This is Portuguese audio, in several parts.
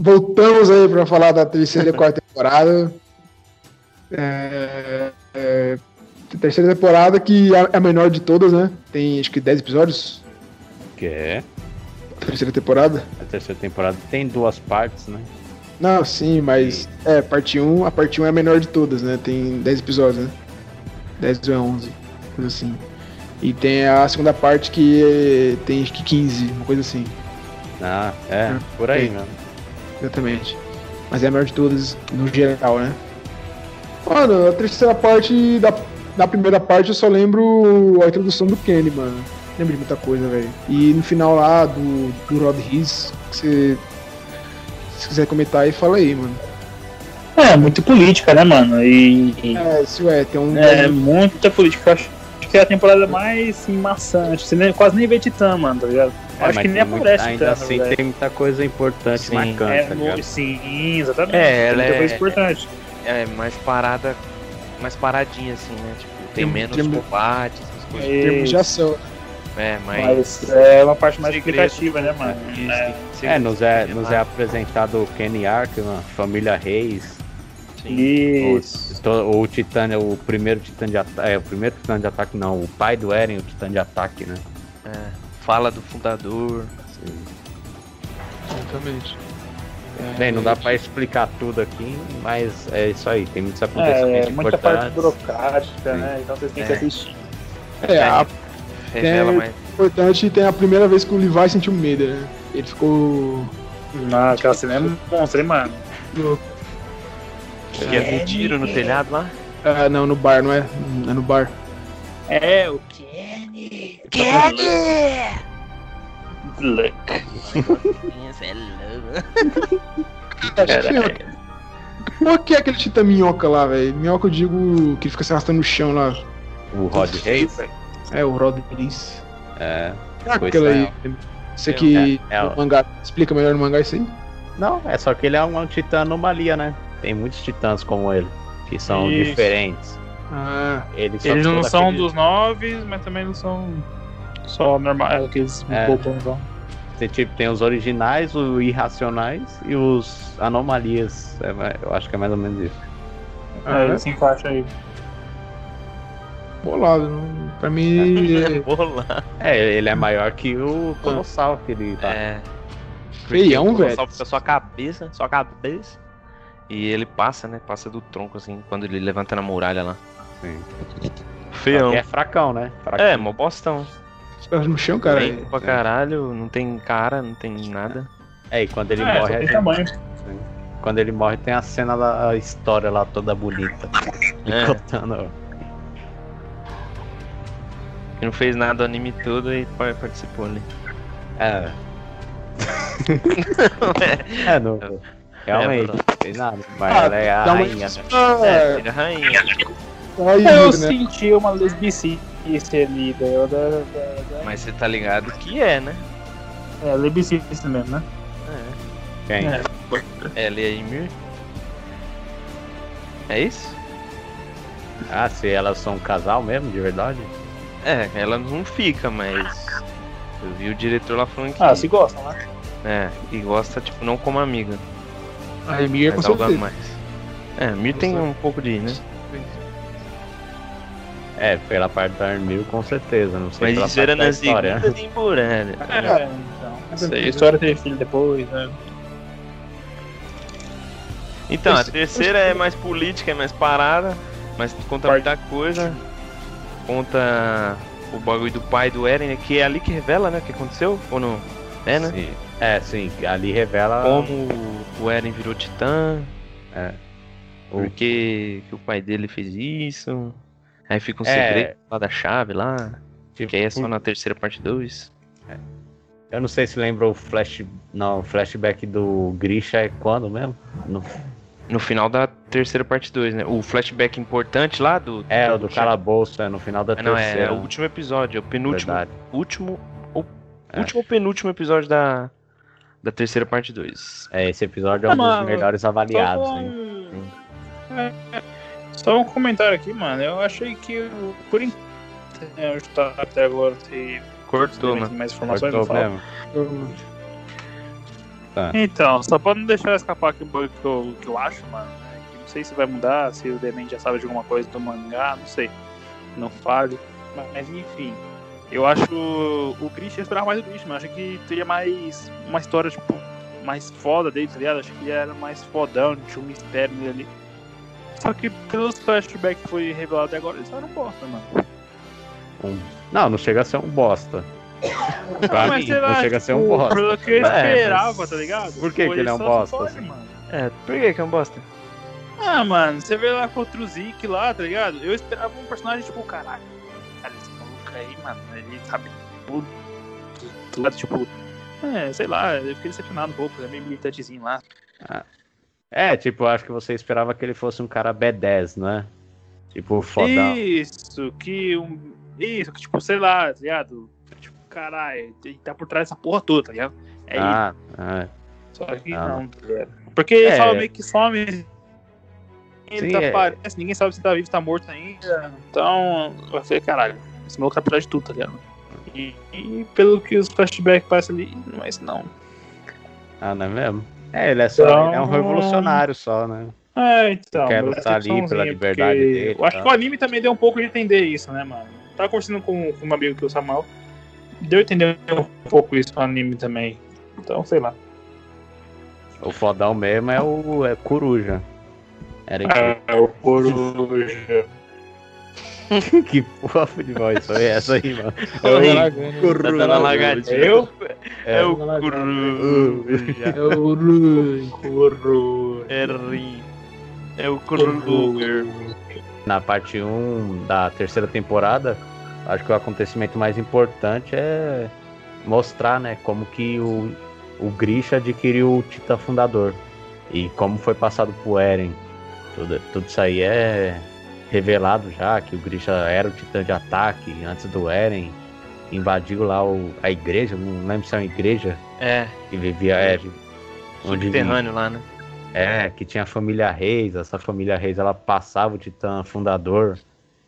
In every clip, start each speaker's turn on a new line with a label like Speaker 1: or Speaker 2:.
Speaker 1: voltamos aí pra falar da terceira e quarta temporada. É, é, terceira temporada que é a menor de todas, né? Tem acho que 10 episódios.
Speaker 2: Que é?
Speaker 1: Terceira temporada.
Speaker 2: A terceira temporada tem duas partes, né?
Speaker 1: Não, sim, mas é, parte 1, a parte 1 é a menor de todas, né? Tem 10 episódios, né? 10 ou 11, coisa assim. E tem a segunda parte que tem acho que 15, uma coisa assim.
Speaker 2: Ah, é, por aí, né?
Speaker 1: Exatamente. Mas é a maior de todas no geral, né? Mano, a terceira parte da, da primeira parte eu só lembro a introdução do Kenny, mano. Lembro de muita coisa, velho. E no final lá do, do Rod Riz, que você. Se quiser comentar aí, fala aí, mano.
Speaker 3: É, muito política, né, mano? E.
Speaker 1: É, isso é, tem um.
Speaker 3: É, muita política. Eu acho que é a temporada mais assim, maçante. Você nem, quase nem vê Titã, mano, tá ligado?
Speaker 2: É,
Speaker 3: acho
Speaker 2: mas
Speaker 3: que nem
Speaker 2: tem muito-
Speaker 3: aparece
Speaker 2: Ainda
Speaker 3: na
Speaker 2: assim
Speaker 3: verdade.
Speaker 2: tem muita coisa importante
Speaker 4: Sim.
Speaker 2: marcante,
Speaker 3: É,
Speaker 2: tá
Speaker 3: mu-
Speaker 2: ligado?
Speaker 3: sim, exatamente.
Speaker 4: É, ela
Speaker 3: Muita
Speaker 4: é-
Speaker 3: coisa importante.
Speaker 4: É mais parada, mais paradinha assim, né? Tipo, tem
Speaker 1: Tem-
Speaker 4: menos
Speaker 1: tem-
Speaker 4: combate, essas coisas.
Speaker 1: em termos de ação.
Speaker 4: É, mas.
Speaker 3: Mas é uma parte mais explicativa, né, mano?
Speaker 4: Isso,
Speaker 3: É,
Speaker 2: É, nos é, nos é apresentado o Kenny Arkman, família Reis,
Speaker 4: Sim.
Speaker 3: Isso.
Speaker 2: o, o Titã, o primeiro Titã de ataque, é, o primeiro Titã de ataque não, o pai do Eren, o Titã de ataque, né?
Speaker 4: É, fala do fundador.
Speaker 1: Exatamente.
Speaker 2: Bem, não dá pra explicar tudo aqui, mas é isso aí, tem muitos acontecimentos
Speaker 3: É, muita parte burocrática, né? Então vocês têm que
Speaker 4: É.
Speaker 3: assistir.
Speaker 1: É, a
Speaker 4: Revela
Speaker 1: É.
Speaker 4: mais.
Speaker 1: importante tem a primeira vez que o Levi sentiu medo, né? Ele ficou.
Speaker 3: Não, aquela cena é monstro, hein, mano?
Speaker 4: Que é um tiro no telhado lá.
Speaker 1: Ah, não, no bar, não é? É no bar.
Speaker 3: É, o Kenny. Kenny!
Speaker 1: Qual que é aquele titã minhoca lá, velho? Minhoca eu digo que fica se arrastando no chão lá.
Speaker 2: O Rod Reis,
Speaker 1: É, o Rod Prince.
Speaker 2: é,
Speaker 1: É
Speaker 2: Pois
Speaker 1: aquela
Speaker 2: é.
Speaker 1: aí. Isso aqui
Speaker 2: É, é,
Speaker 1: no mangá. Explica melhor no mangá isso aí?
Speaker 2: Não, é só que ele é um, um titã anomalia, né? Tem muitos titãs como ele, que são
Speaker 3: Isso.
Speaker 2: diferentes.
Speaker 1: Ah,
Speaker 2: Ele só
Speaker 3: Eles não são
Speaker 2: aquele-
Speaker 3: dos nove, mas também não são só normais, aqueles
Speaker 2: É.
Speaker 3: bobões.
Speaker 2: Tem, tipo, tem os originais, os irracionais e os anomalias. É, eu acho que é mais ou menos isso.
Speaker 1: ah,
Speaker 3: É, se encaixa aí.
Speaker 1: bolado. Não, pra mim. é
Speaker 4: Bola.
Speaker 2: É, ele é maior que o Colossal que ele tá.
Speaker 4: É.
Speaker 1: Feião,
Speaker 4: Porque o
Speaker 1: velho.
Speaker 4: Colossal Fica só a cabeça, só a cabeça. E ele passa, né? Passa do tronco assim, quando ele levanta na muralha lá.
Speaker 2: Sim.
Speaker 4: Feião.
Speaker 2: É fracão, né? Fraquinho.
Speaker 4: É, mó bostão.
Speaker 1: Os no chão, cara.
Speaker 4: Lento pra caralho, não tem cara, não tem nada.
Speaker 2: É, e quando ele
Speaker 3: É,
Speaker 2: morre.
Speaker 3: tem
Speaker 2: a
Speaker 3: tamanho.
Speaker 2: Quando ele morre tem a cena da a história lá toda bonita.
Speaker 4: É.
Speaker 2: Contando.
Speaker 4: Ele não fez nada o anime todo e pa- participou ali.
Speaker 2: É. é, não. Realmente,
Speaker 4: bro.
Speaker 2: não fez nada. Mas
Speaker 1: Ah,
Speaker 2: ela é a
Speaker 1: dá uma-
Speaker 2: rainha, né?
Speaker 4: É, filha rainha.
Speaker 3: Eu
Speaker 1: né?
Speaker 3: senti uma lesbicice ali, da, da, da, da...
Speaker 4: Mas você tá ligado que é, né?
Speaker 3: É, lesbicice mesmo, né?
Speaker 2: Quem?
Speaker 3: É.
Speaker 4: Ela e a Ymir. É isso?
Speaker 2: Ah, se elas são um casal mesmo, de verdade?
Speaker 4: É, ela não fica, mas. Eu vi o diretor lá falando que.
Speaker 3: Ah, se gostam, né?
Speaker 4: É, que gosta, tipo, não como amiga.
Speaker 1: A Emir com certeza.
Speaker 4: mais. É, a Mir tem um pouco de, né?
Speaker 2: É, pela parte da Armil, com certeza. Não sei
Speaker 4: Mas isso era na
Speaker 2: história.
Speaker 4: segunda temporada.
Speaker 3: É, então. A história teve filho depois, né?
Speaker 4: Então, a terceira é mais política, é mais parada, mas conta muita coisa. Conta o bagulho do pai do Eren, né, que é ali que revela, né, o que aconteceu, ou não? É, né?
Speaker 2: Sim. É, sim, ali revela.
Speaker 4: Como o Eren virou titã,
Speaker 2: É.
Speaker 4: por que, que o pai dele fez isso. Aí fica um
Speaker 2: É.
Speaker 4: segredo lá da chave lá,
Speaker 2: Tipo,
Speaker 4: que aí é só na terceira parte 2.
Speaker 2: Eu não sei se lembra o flash. Não, o flashback do Grisha é quando mesmo? No-
Speaker 4: No final da terceira parte 2, né? O flashback importante lá do.
Speaker 2: É, o do calabouço, é no final da
Speaker 4: Não, é,
Speaker 2: terceira.
Speaker 4: é o último episódio, é o penúltimo.
Speaker 2: Verdade.
Speaker 4: último. O
Speaker 2: É.
Speaker 4: último ou penúltimo episódio da. Da terceira parte 2.
Speaker 2: É, esse episódio é um
Speaker 3: mano,
Speaker 2: dos melhores avaliados,
Speaker 3: um... É, Só um comentário aqui, mano. Eu achei que, o- por enquanto, é, eu tá até agora se
Speaker 4: Cortou,
Speaker 3: tem
Speaker 4: né?
Speaker 3: mais informações,
Speaker 2: Cortou
Speaker 3: eu falo.
Speaker 2: Tá.
Speaker 3: Então, só pra não deixar escapar aqui o bug que eu, que eu acho, mano. né, que Não sei se vai mudar, se o Demen já sabe de alguma coisa do mangá, não sei. Não fale. Mas enfim. Eu acho o eu esperava mais do mas eu acho que teria mais uma história, tipo, mais foda dele, tá ligado? Acho que ele era mais fodão, tinha um mistério nele ali. Só que pelos flashbacks que foi revelado até agora, eles eram bosta, mano.
Speaker 2: Um- Não, não chega a ser um bosta. Pra
Speaker 3: Mas
Speaker 2: mim,
Speaker 3: sei lá,
Speaker 2: não chega a ser um
Speaker 3: tipo,
Speaker 2: bosta.
Speaker 3: Pelo que eu
Speaker 2: É,
Speaker 3: esperava,
Speaker 2: mas
Speaker 3: tá ligado?
Speaker 2: por que
Speaker 3: Foi
Speaker 2: que ele é um bosta, assim?
Speaker 4: É, por que que é um bosta?
Speaker 3: Ah, mano, você vê lá contra o Zeke lá, tá ligado? Eu esperava um personagem tipo, caralho, cara, esse maluco aí, mano, ele sabe tudo. tudo tipo, é, sei lá, eu fiquei decepcionado um pouco, é meio militantezinho lá.
Speaker 2: É, tipo, acho que você esperava que ele fosse um cara B10, né? Tipo, fodão.
Speaker 3: Isso, que um. Isso, que tipo, sei lá, tá ligado? Tipo, caralho, ele tá por trás dessa porra toda, tá ligado? É isso.
Speaker 2: Ah, ah,
Speaker 3: Só que
Speaker 2: Ah.
Speaker 3: não, tá ligado? Porque
Speaker 2: É.
Speaker 3: só meio que some. Ele
Speaker 2: Sim,
Speaker 3: tá
Speaker 2: é.
Speaker 3: aparece, ninguém sabe se tá vivo, se tá morto ainda. Então, eu falei, caralho, esse maluco tá por trás de tudo, tá ligado? E, e pelo que os flashbacks passam ali, é isso não.
Speaker 2: ah, não é mesmo? É, ele é só
Speaker 3: Então-
Speaker 2: ele é um revolucionário só, né?
Speaker 3: É, então.
Speaker 2: Quer lutar ali pela liberdade
Speaker 3: porque
Speaker 2: dele,
Speaker 3: Eu acho que o anime também deu um pouco de entender isso, né, mano? Tava conversando com, com um amigo que é o Samuel. Deu a entender um pouco isso no anime também. Então, sei lá.
Speaker 2: O fodão mesmo é o é Coruja. Era
Speaker 3: É, o Coruja.
Speaker 2: que porra de voz foi essa aí, mano?
Speaker 4: Tá dando lagadinha.
Speaker 3: Eu?
Speaker 4: É o.
Speaker 1: Coruja. É o. Coruja.
Speaker 4: É ri. É o Coruja.
Speaker 2: Na parte 1 da terceira temporada, acho que o acontecimento mais importante é mostrar, né, como que o, o Grisha adquiriu o Titã Fundador e como foi passado pro Eren. Tudo, tudo isso aí é revelado já, que o Grisha era o Titã de ataque antes do Eren. Invadiu lá o, a igreja, não lembro se é uma igreja
Speaker 4: É,
Speaker 2: que vivia. É, onde
Speaker 4: subterrâneo lá, né?
Speaker 2: é, que tinha a família Reis. Essa família Reis ela passava o Titã fundador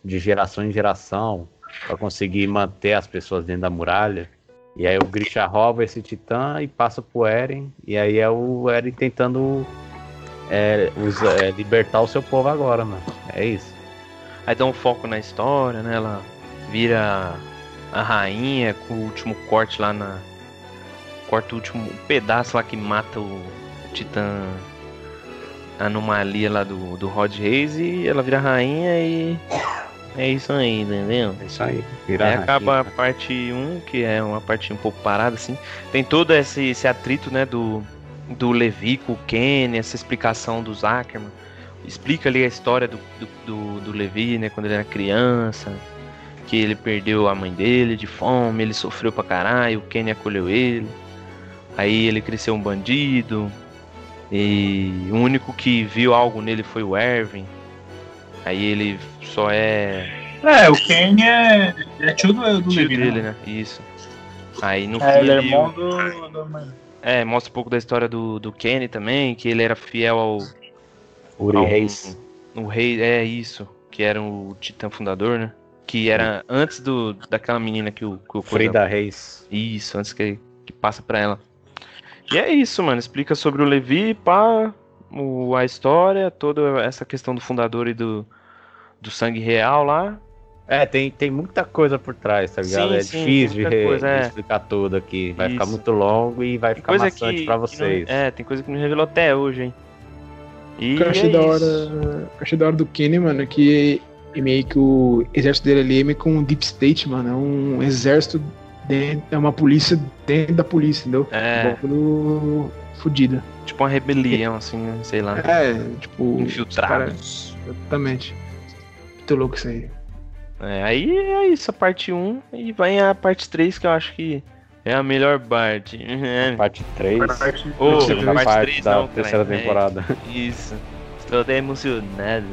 Speaker 2: de geração em geração para conseguir manter as pessoas dentro da muralha. E aí o Grisha rouba esse Titã e passa pro Eren. E aí é o Eren tentando é, usa- é, libertar o seu povo agora, mano. É isso.
Speaker 4: Aí dá um foco na história, né? Ela vira a rainha com o último corte lá na. Corta o último pedaço lá que mata o Titã anomalia lá do, do Rod Reis e ela vira rainha e. É isso aí, entendeu?
Speaker 2: É isso aí.
Speaker 4: Aí
Speaker 2: rainha.
Speaker 4: acaba a parte 1, que é uma parte um pouco parada, assim. Tem todo esse, esse atrito, né, do, do Levi com o Kenny, essa explicação dos Ackerman. Explica ali a história do, do, do, do Levi, né, quando ele era criança. Que ele perdeu a mãe dele de fome, ele sofreu pra caralho, o Kenny acolheu ele. Aí ele cresceu um bandido. E o único que viu algo nele foi o Erwin. Aí ele só é
Speaker 3: É, o Ken é, é tio do, do
Speaker 4: tio
Speaker 3: Levi,
Speaker 4: dele,
Speaker 3: né?
Speaker 4: né? Isso. Aí no
Speaker 3: É,
Speaker 4: fim
Speaker 3: ele é irmão do, do...
Speaker 4: é, mostra um pouco da história do, do Kenny também, que ele era fiel ao,
Speaker 2: Uri Reis.
Speaker 4: o rei, é isso, que era o titã fundador, né? Que era antes do daquela menina que o que o
Speaker 2: Frida Reis.
Speaker 4: Isso, antes que que passa pra ela. E é isso, mano, explica sobre o Levi, pá, o, a história, toda essa questão do fundador e do do sangue real lá.
Speaker 2: É, tem, tem muita coisa por trás, tá ligado?
Speaker 4: Sim,
Speaker 2: é
Speaker 4: sim,
Speaker 2: difícil de, re-
Speaker 4: coisa,
Speaker 2: de
Speaker 4: é.
Speaker 2: explicar tudo aqui. Vai ficar
Speaker 4: Isso.
Speaker 2: muito longo e vai
Speaker 4: Tem
Speaker 2: ficar maçante pra
Speaker 4: que não-
Speaker 2: vocês.
Speaker 4: é, tem coisa que não revelou até hoje, hein. E
Speaker 1: eu achei
Speaker 4: é
Speaker 1: da
Speaker 4: isso.
Speaker 1: hora. o que eu achei da hora do Kenny, mano, que é meio que o exército dele ali é meio que um deep state, mano. É um exército dentro. É uma polícia dentro da polícia, entendeu?
Speaker 4: É.
Speaker 1: Bagulho fudida.
Speaker 4: Tipo uma rebelião, assim, né? sei lá.
Speaker 1: É, tipo.
Speaker 4: Infiltrado.
Speaker 1: os caras- Exatamente. Muito louco isso aí.
Speaker 4: É, aí é isso, a parte 1 e vai a parte 3, que eu acho que é a melhor parte.
Speaker 2: Parte 3.
Speaker 4: Ô,
Speaker 2: segunda
Speaker 4: parte
Speaker 2: parte
Speaker 4: três
Speaker 2: da
Speaker 4: não,
Speaker 2: terceira
Speaker 4: caralho, é.
Speaker 2: temporada.
Speaker 4: Isso. Estou até emocionado.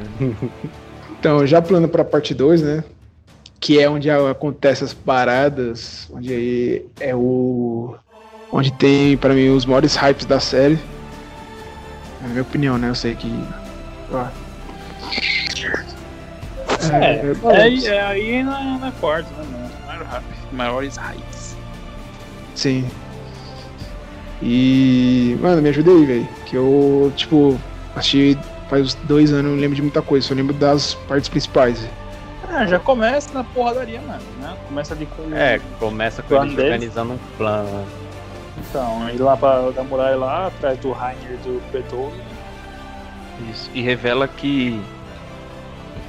Speaker 1: Então, já plano pra parte 2, né? Que é onde acontecem as paradas, onde aí é o. Onde tem, pra mim, os maiores hypes da série. É a minha opinião, né? Eu sei que. ó.
Speaker 3: É,
Speaker 1: bom,
Speaker 3: É, é aí na, na quarta, né? Maior hype. Maiores hypes.
Speaker 1: Sim. E, mano, me ajuda aí, velho. Que eu, tipo, assisti faz uns dois anos, não lembro de muita coisa, só lembro das partes principais.
Speaker 3: Ah, já começa na porradaria, mano, né? Começa ali com.
Speaker 2: É, começa com eles organizando um plano. né?
Speaker 3: Então, ir lá pra da muralha lá, atrás do Rainer e do Beethoven.
Speaker 4: Isso. E revela que.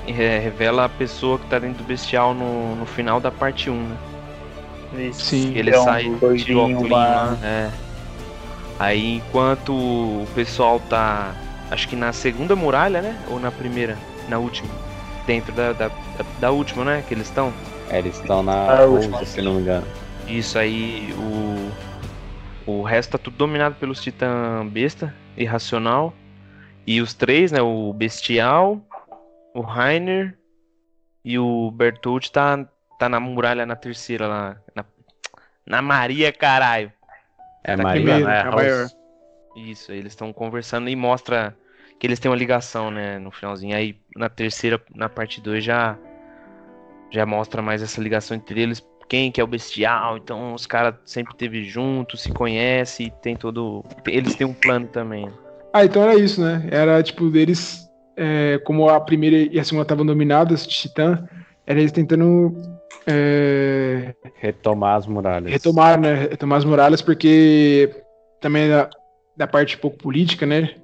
Speaker 4: é, revela a pessoa que tá dentro do bestial no, no final da parte 1, né?
Speaker 3: Isso.
Speaker 1: Sim.
Speaker 4: Ele
Speaker 3: É um
Speaker 4: sai,
Speaker 3: doidinho
Speaker 4: óculos
Speaker 3: lá.
Speaker 4: lá. É. Aí enquanto o pessoal tá. Acho que na segunda muralha, né? Ou na primeira? Na última. Dentro da, da, da- da última, né? Que eles estão.
Speaker 2: É, eles estão na
Speaker 3: última.
Speaker 2: se não me engano.
Speaker 4: Isso aí, o. O resto tá tudo dominado pelos titã besta, irracional. E os três, né? O Bestial, o Rainer e o Bertold tá, tá na muralha na terceira lá. Na, na Maria, caralho.
Speaker 2: É
Speaker 4: Tá
Speaker 2: Maria,
Speaker 1: primeiro,
Speaker 2: não é
Speaker 1: é a maior.
Speaker 4: Isso, eles estão conversando e mostra que eles têm uma ligação, né, no finalzinho. Aí na terceira, na parte 2 já já mostra mais essa ligação entre eles, quem que é o bestial. Então os caras sempre teve junto, se conhece e tem todo eles têm um plano também.
Speaker 1: Ah, então era isso, né? Era tipo deles, é, como a primeira e a segunda estavam dominadas de Titã, era eles tentando é,
Speaker 2: Retomar as muralhas.
Speaker 1: retomar, né? Retomar as muralhas, porque também da, da parte um pouco política, né?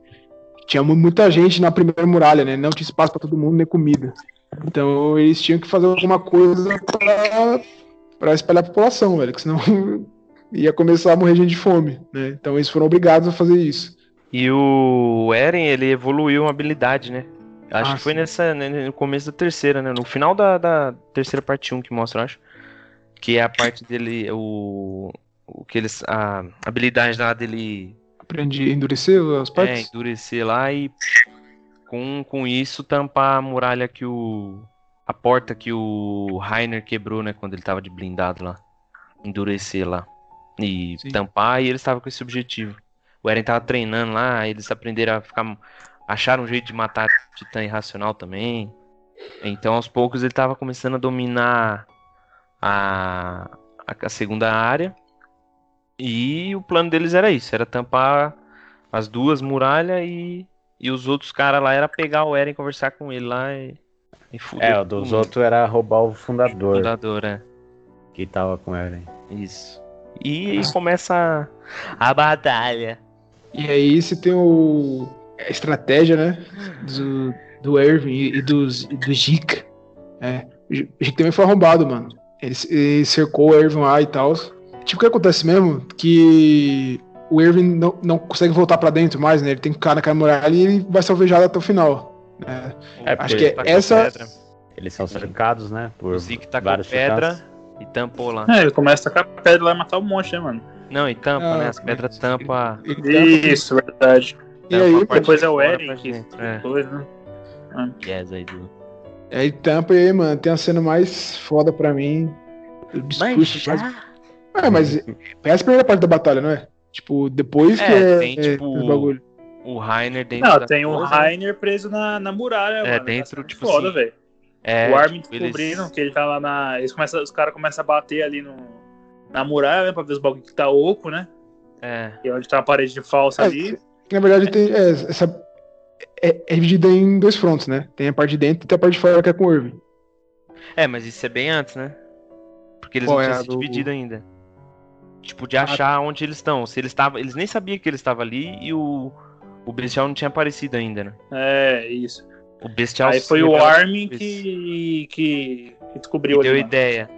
Speaker 1: Tinha mu- muita gente na primeira muralha, né? Não tinha espaço pra todo mundo nem comida. Então eles tinham que fazer alguma coisa pra, pra espalhar a população, velho, que senão ia começar a morrer gente de fome, né? Então eles foram obrigados a fazer isso.
Speaker 4: E o Eren, ele evoluiu uma habilidade, né? Acho
Speaker 1: Ah,
Speaker 4: que foi
Speaker 1: sim.
Speaker 4: nessa né, no começo da terceira, né? No final da, da terceira parte 1 que mostra, acho. Que é a parte dele, o, o que eles, a habilidade lá dele
Speaker 1: Aprendi a endurecer as
Speaker 4: É,
Speaker 1: partes.
Speaker 4: endurecer lá e com, com isso tampar a muralha que o. A porta que o Rainer quebrou, né? Quando ele tava de blindado lá. Endurecer lá. E
Speaker 1: Sim.
Speaker 4: tampar, e eles estavam com esse objetivo. O Eren tava treinando lá, eles aprenderam a ficar. Acharam um jeito de matar Titã Irracional também. Então aos poucos ele tava começando a dominar a, a, a segunda área. E o plano deles era isso, era tampar as duas muralhas e, e os outros caras lá era pegar o Eren, conversar com ele lá e, e fuder
Speaker 2: É, o dos outros era roubar o fundador
Speaker 4: Fundador, é.
Speaker 2: que tava com Eren.
Speaker 4: Isso. E aí começa a, a batalha.
Speaker 1: E aí você tem o, a estratégia, né? Do, do Erwin e, e dos, e do Zika. É. O Zika também foi arrombado, mano. Ele, ele cercou o Erwin lá e tal. Tipo, o que acontece mesmo? Que o Erwin não, não consegue voltar pra dentro mais, né? Ele tem que ficar naquela muralha e ele vai ser alvejado até o final. né?
Speaker 2: É,
Speaker 1: Acho
Speaker 2: porque
Speaker 1: que
Speaker 4: Tá com
Speaker 1: essa-
Speaker 4: pedra.
Speaker 2: Eles são cercados, né? Por
Speaker 4: O Zeke tá com pedra e tampou lá.
Speaker 3: É, ele começa a tacar pedra lá e matar um monte, né, mano?
Speaker 4: Não, e tampa,
Speaker 1: Ah,
Speaker 4: né? As pedras tampa.
Speaker 1: Ele tampa-
Speaker 3: Isso, verdade.
Speaker 1: E
Speaker 4: tampa
Speaker 1: aí,
Speaker 3: Depois
Speaker 4: de
Speaker 3: é o
Speaker 4: dentro. É,
Speaker 3: depois, né?
Speaker 4: yes, aí do.
Speaker 1: Aí tampa e aí, mano, tem a cena mais foda pra mim. O discurso faz- É, mas é a primeira parte da batalha, não é? Tipo, depois que
Speaker 4: É,
Speaker 1: é,
Speaker 4: tem,
Speaker 1: é,
Speaker 4: tipo,
Speaker 1: bagulho.
Speaker 4: O Rainer dentro
Speaker 3: Não,
Speaker 4: da
Speaker 3: tem o Rainer preso na, na muralha,
Speaker 4: É,
Speaker 3: mano.
Speaker 4: dentro,
Speaker 3: Tá
Speaker 4: tipo
Speaker 3: foda,
Speaker 4: assim,
Speaker 3: velho.
Speaker 4: É,
Speaker 3: o Armin
Speaker 4: tipo, eles-
Speaker 3: descobrindo que ele tá lá na. Eles começam, os caras começam a bater ali no, na muralha, né? Pra ver os bagulho que tá oco, né?
Speaker 4: É,
Speaker 3: E onde tá a parede de falsa
Speaker 1: É,
Speaker 3: ali.
Speaker 1: Na verdade, tem, é, essa, é, é dividida em dois frontos, né? Tem a parte de dentro e tem a parte de fora que é com o Irving.
Speaker 4: É, mas isso é bem antes, né? Porque eles
Speaker 1: Qual
Speaker 4: não
Speaker 1: é
Speaker 4: tinham
Speaker 1: a
Speaker 4: se
Speaker 1: do-
Speaker 4: dividido ainda. Tipo, de achar onde eles estão. Se eles estavam. Eles nem sabiam que eles estavam ali e o. O Bestial não tinha aparecido ainda, né?
Speaker 3: É, isso.
Speaker 4: O Bestial
Speaker 3: Aí foi o Armin que, que, que
Speaker 4: Que
Speaker 3: descobriu
Speaker 4: deu
Speaker 3: ali. mano.
Speaker 4: ideia.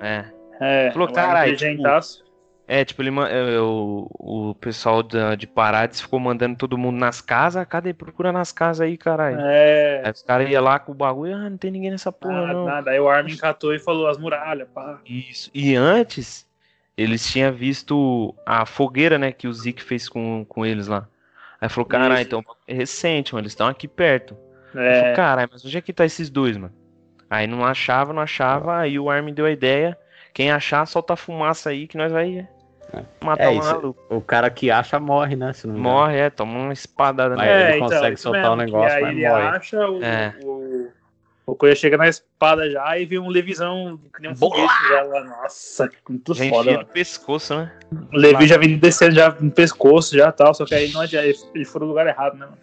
Speaker 4: É.
Speaker 3: É,
Speaker 4: Falou, "Caralho,
Speaker 3: inteligentaço.
Speaker 4: É, tipo, ele, ma- é, o, o pessoal da, de Parades ficou mandando todo mundo nas casas. Cadê? Procura nas casas aí, caralho.
Speaker 3: É.
Speaker 4: Aí os caras iam lá com o bagulho. Ah, não tem ninguém nessa porra,
Speaker 3: Nada,
Speaker 4: não.
Speaker 3: nada. Aí o Armin catou e falou as muralhas, pá.
Speaker 4: Isso. E antes, eles tinham visto a fogueira, né, que o Zeke fez com, com eles lá. Aí falou, caralho, então é recente, mano, eles estão aqui perto.
Speaker 3: É.
Speaker 4: falou, caralho, mas onde é que tá esses dois, mano? Aí não achava, não achava, aí o Armin deu a ideia. Quem achar, solta a fumaça aí que nós vai matar
Speaker 2: É
Speaker 4: um
Speaker 2: isso.
Speaker 4: maluco.
Speaker 2: O cara que acha morre, né? Se não engano.
Speaker 4: Morre, é, toma uma espadada
Speaker 2: Mas
Speaker 4: nele.
Speaker 2: ele consegue
Speaker 3: É, então, isso
Speaker 2: soltar o
Speaker 3: mesmo,
Speaker 2: negócio,
Speaker 3: aí
Speaker 2: mas
Speaker 3: ele
Speaker 2: morre.
Speaker 3: acha o,
Speaker 4: É.
Speaker 3: o, O Coelho chega na espada já e vê um Levisão que nem um foguete já lá. Nossa, muito
Speaker 4: Já
Speaker 3: foda,
Speaker 4: no pescoço, né?
Speaker 3: O Levi já vem descendo já no pescoço já tal, só que aí não adianta, ele- foi no lugar errado, né, mano?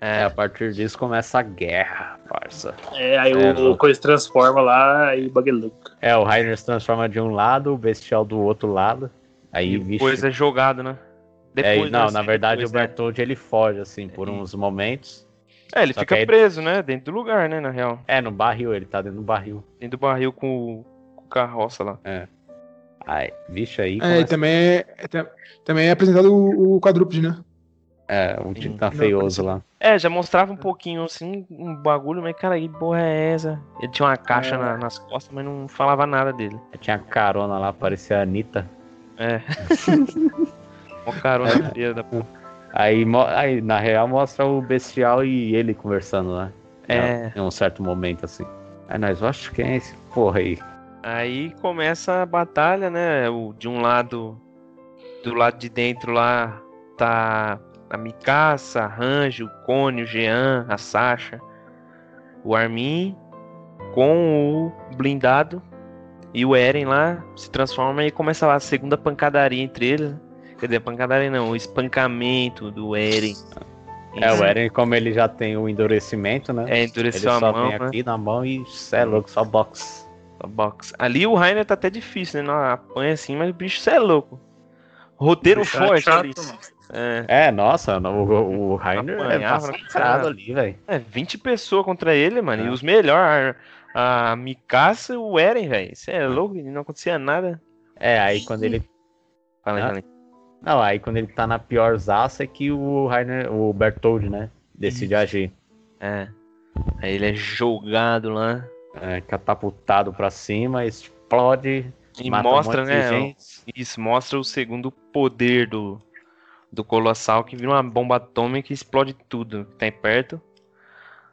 Speaker 2: É,
Speaker 4: É,
Speaker 2: a partir disso começa a guerra, parça.
Speaker 3: É, aí
Speaker 2: É,
Speaker 3: o. Coelho se transforma lá e o bagulho é.
Speaker 2: É, o Rainer se transforma de um lado, o Bestial do outro lado. Aí,
Speaker 4: e
Speaker 2: vixe.
Speaker 4: depois é jogado, né?
Speaker 2: É,
Speaker 4: Depois,
Speaker 2: não,
Speaker 4: né,
Speaker 2: na
Speaker 4: assim,
Speaker 2: verdade
Speaker 4: depois,
Speaker 2: o
Speaker 4: né?
Speaker 2: Bertold ele foge, assim, por
Speaker 4: É.
Speaker 2: uns momentos.
Speaker 4: É, ele fica
Speaker 2: aí-
Speaker 4: preso, né? Dentro do lugar, né? Na real.
Speaker 2: É, no barril, ele tá dentro do barril.
Speaker 4: Dentro do barril com o, com carroça lá.
Speaker 2: Ai, vixe, aí.
Speaker 1: É, e também é, é- tam- também é apresentado o, o quadrúpede, né?
Speaker 2: É, o Titã
Speaker 1: Não,
Speaker 2: feioso lá.
Speaker 4: É, já mostrava um pouquinho assim, um bagulho, mas cara, que porra é essa? Ele tinha uma caixa
Speaker 3: É.
Speaker 4: na- nas costas, mas não falava nada dele.
Speaker 2: Tinha carona lá, parecia a Anitta.
Speaker 4: É. Uma carona feia da porra.
Speaker 2: Aí, aí, na real, mostra o Bestial e ele conversando lá.
Speaker 4: É.
Speaker 2: Em um certo momento, assim. Aí nós, acho quem é esse porra aí?
Speaker 4: Aí começa a batalha, né? O, de um lado, do lado de dentro lá, tá a Mikasa, a Ranjo, o Cone, o Jean, a Sasha, o Armin, com o blindado e o Eren lá se transforma e começa lá a segunda pancadaria entre eles. Quer dizer, pancadaria não, o espancamento do Eren.
Speaker 2: É, o Eren, como ele já tem o endurecimento, né?
Speaker 4: É,
Speaker 2: ele
Speaker 4: endureceu a
Speaker 2: só
Speaker 4: mão,
Speaker 2: vem
Speaker 4: né?
Speaker 2: aqui na mão e cê é louco, só box.
Speaker 4: A box. Ali o Rainer tá até difícil, né? Não apanha assim, mas o bicho cê é louco. Roteiro
Speaker 3: é
Speaker 4: forte
Speaker 3: chato,
Speaker 4: ali. É,
Speaker 2: É, nossa, o, o Rainer é
Speaker 4: Apanhava,
Speaker 2: massacrado
Speaker 4: cara.
Speaker 2: ali, velho.
Speaker 4: é, 20 pessoas contra ele, mano.
Speaker 2: É.
Speaker 4: E os melhores, a, Mikasa e o Eren, velho. Você é louco, não acontecia nada.
Speaker 2: É, aí quando ele.
Speaker 4: Fala
Speaker 2: Ah.
Speaker 4: fala.
Speaker 2: Não, aí quando ele tá na pior zaça é que o Rainer, o Bertold, né? Decide agir.
Speaker 4: É. Aí ele é jogado lá.
Speaker 2: É, catapultado pra cima, explode.
Speaker 4: E
Speaker 2: um
Speaker 4: mostra,
Speaker 2: de
Speaker 4: né?
Speaker 2: gente.
Speaker 4: Isso, mostra o segundo poder do, do Colossal, que vira uma bomba atômica e explode tudo que tem perto.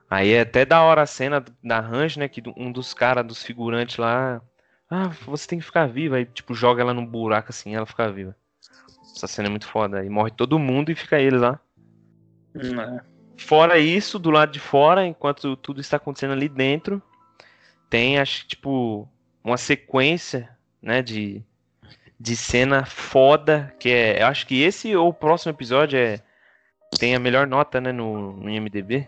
Speaker 4: Aí é até da hora a cena da Range, né? Que um dos caras, dos figurantes lá. Ah, você tem que ficar viva. Aí, tipo, joga ela num buraco assim ela fica viva. Essa cena é muito foda. Aí morre todo mundo e fica ele lá.
Speaker 3: Hum, é.
Speaker 4: Fora isso, do lado de fora, enquanto tudo está acontecendo ali dentro, tem, acho que, tipo, uma sequência, né, de, de cena foda, que é, eu acho que esse ou o próximo episódio é, tem a melhor nota, né, no, no IMDB,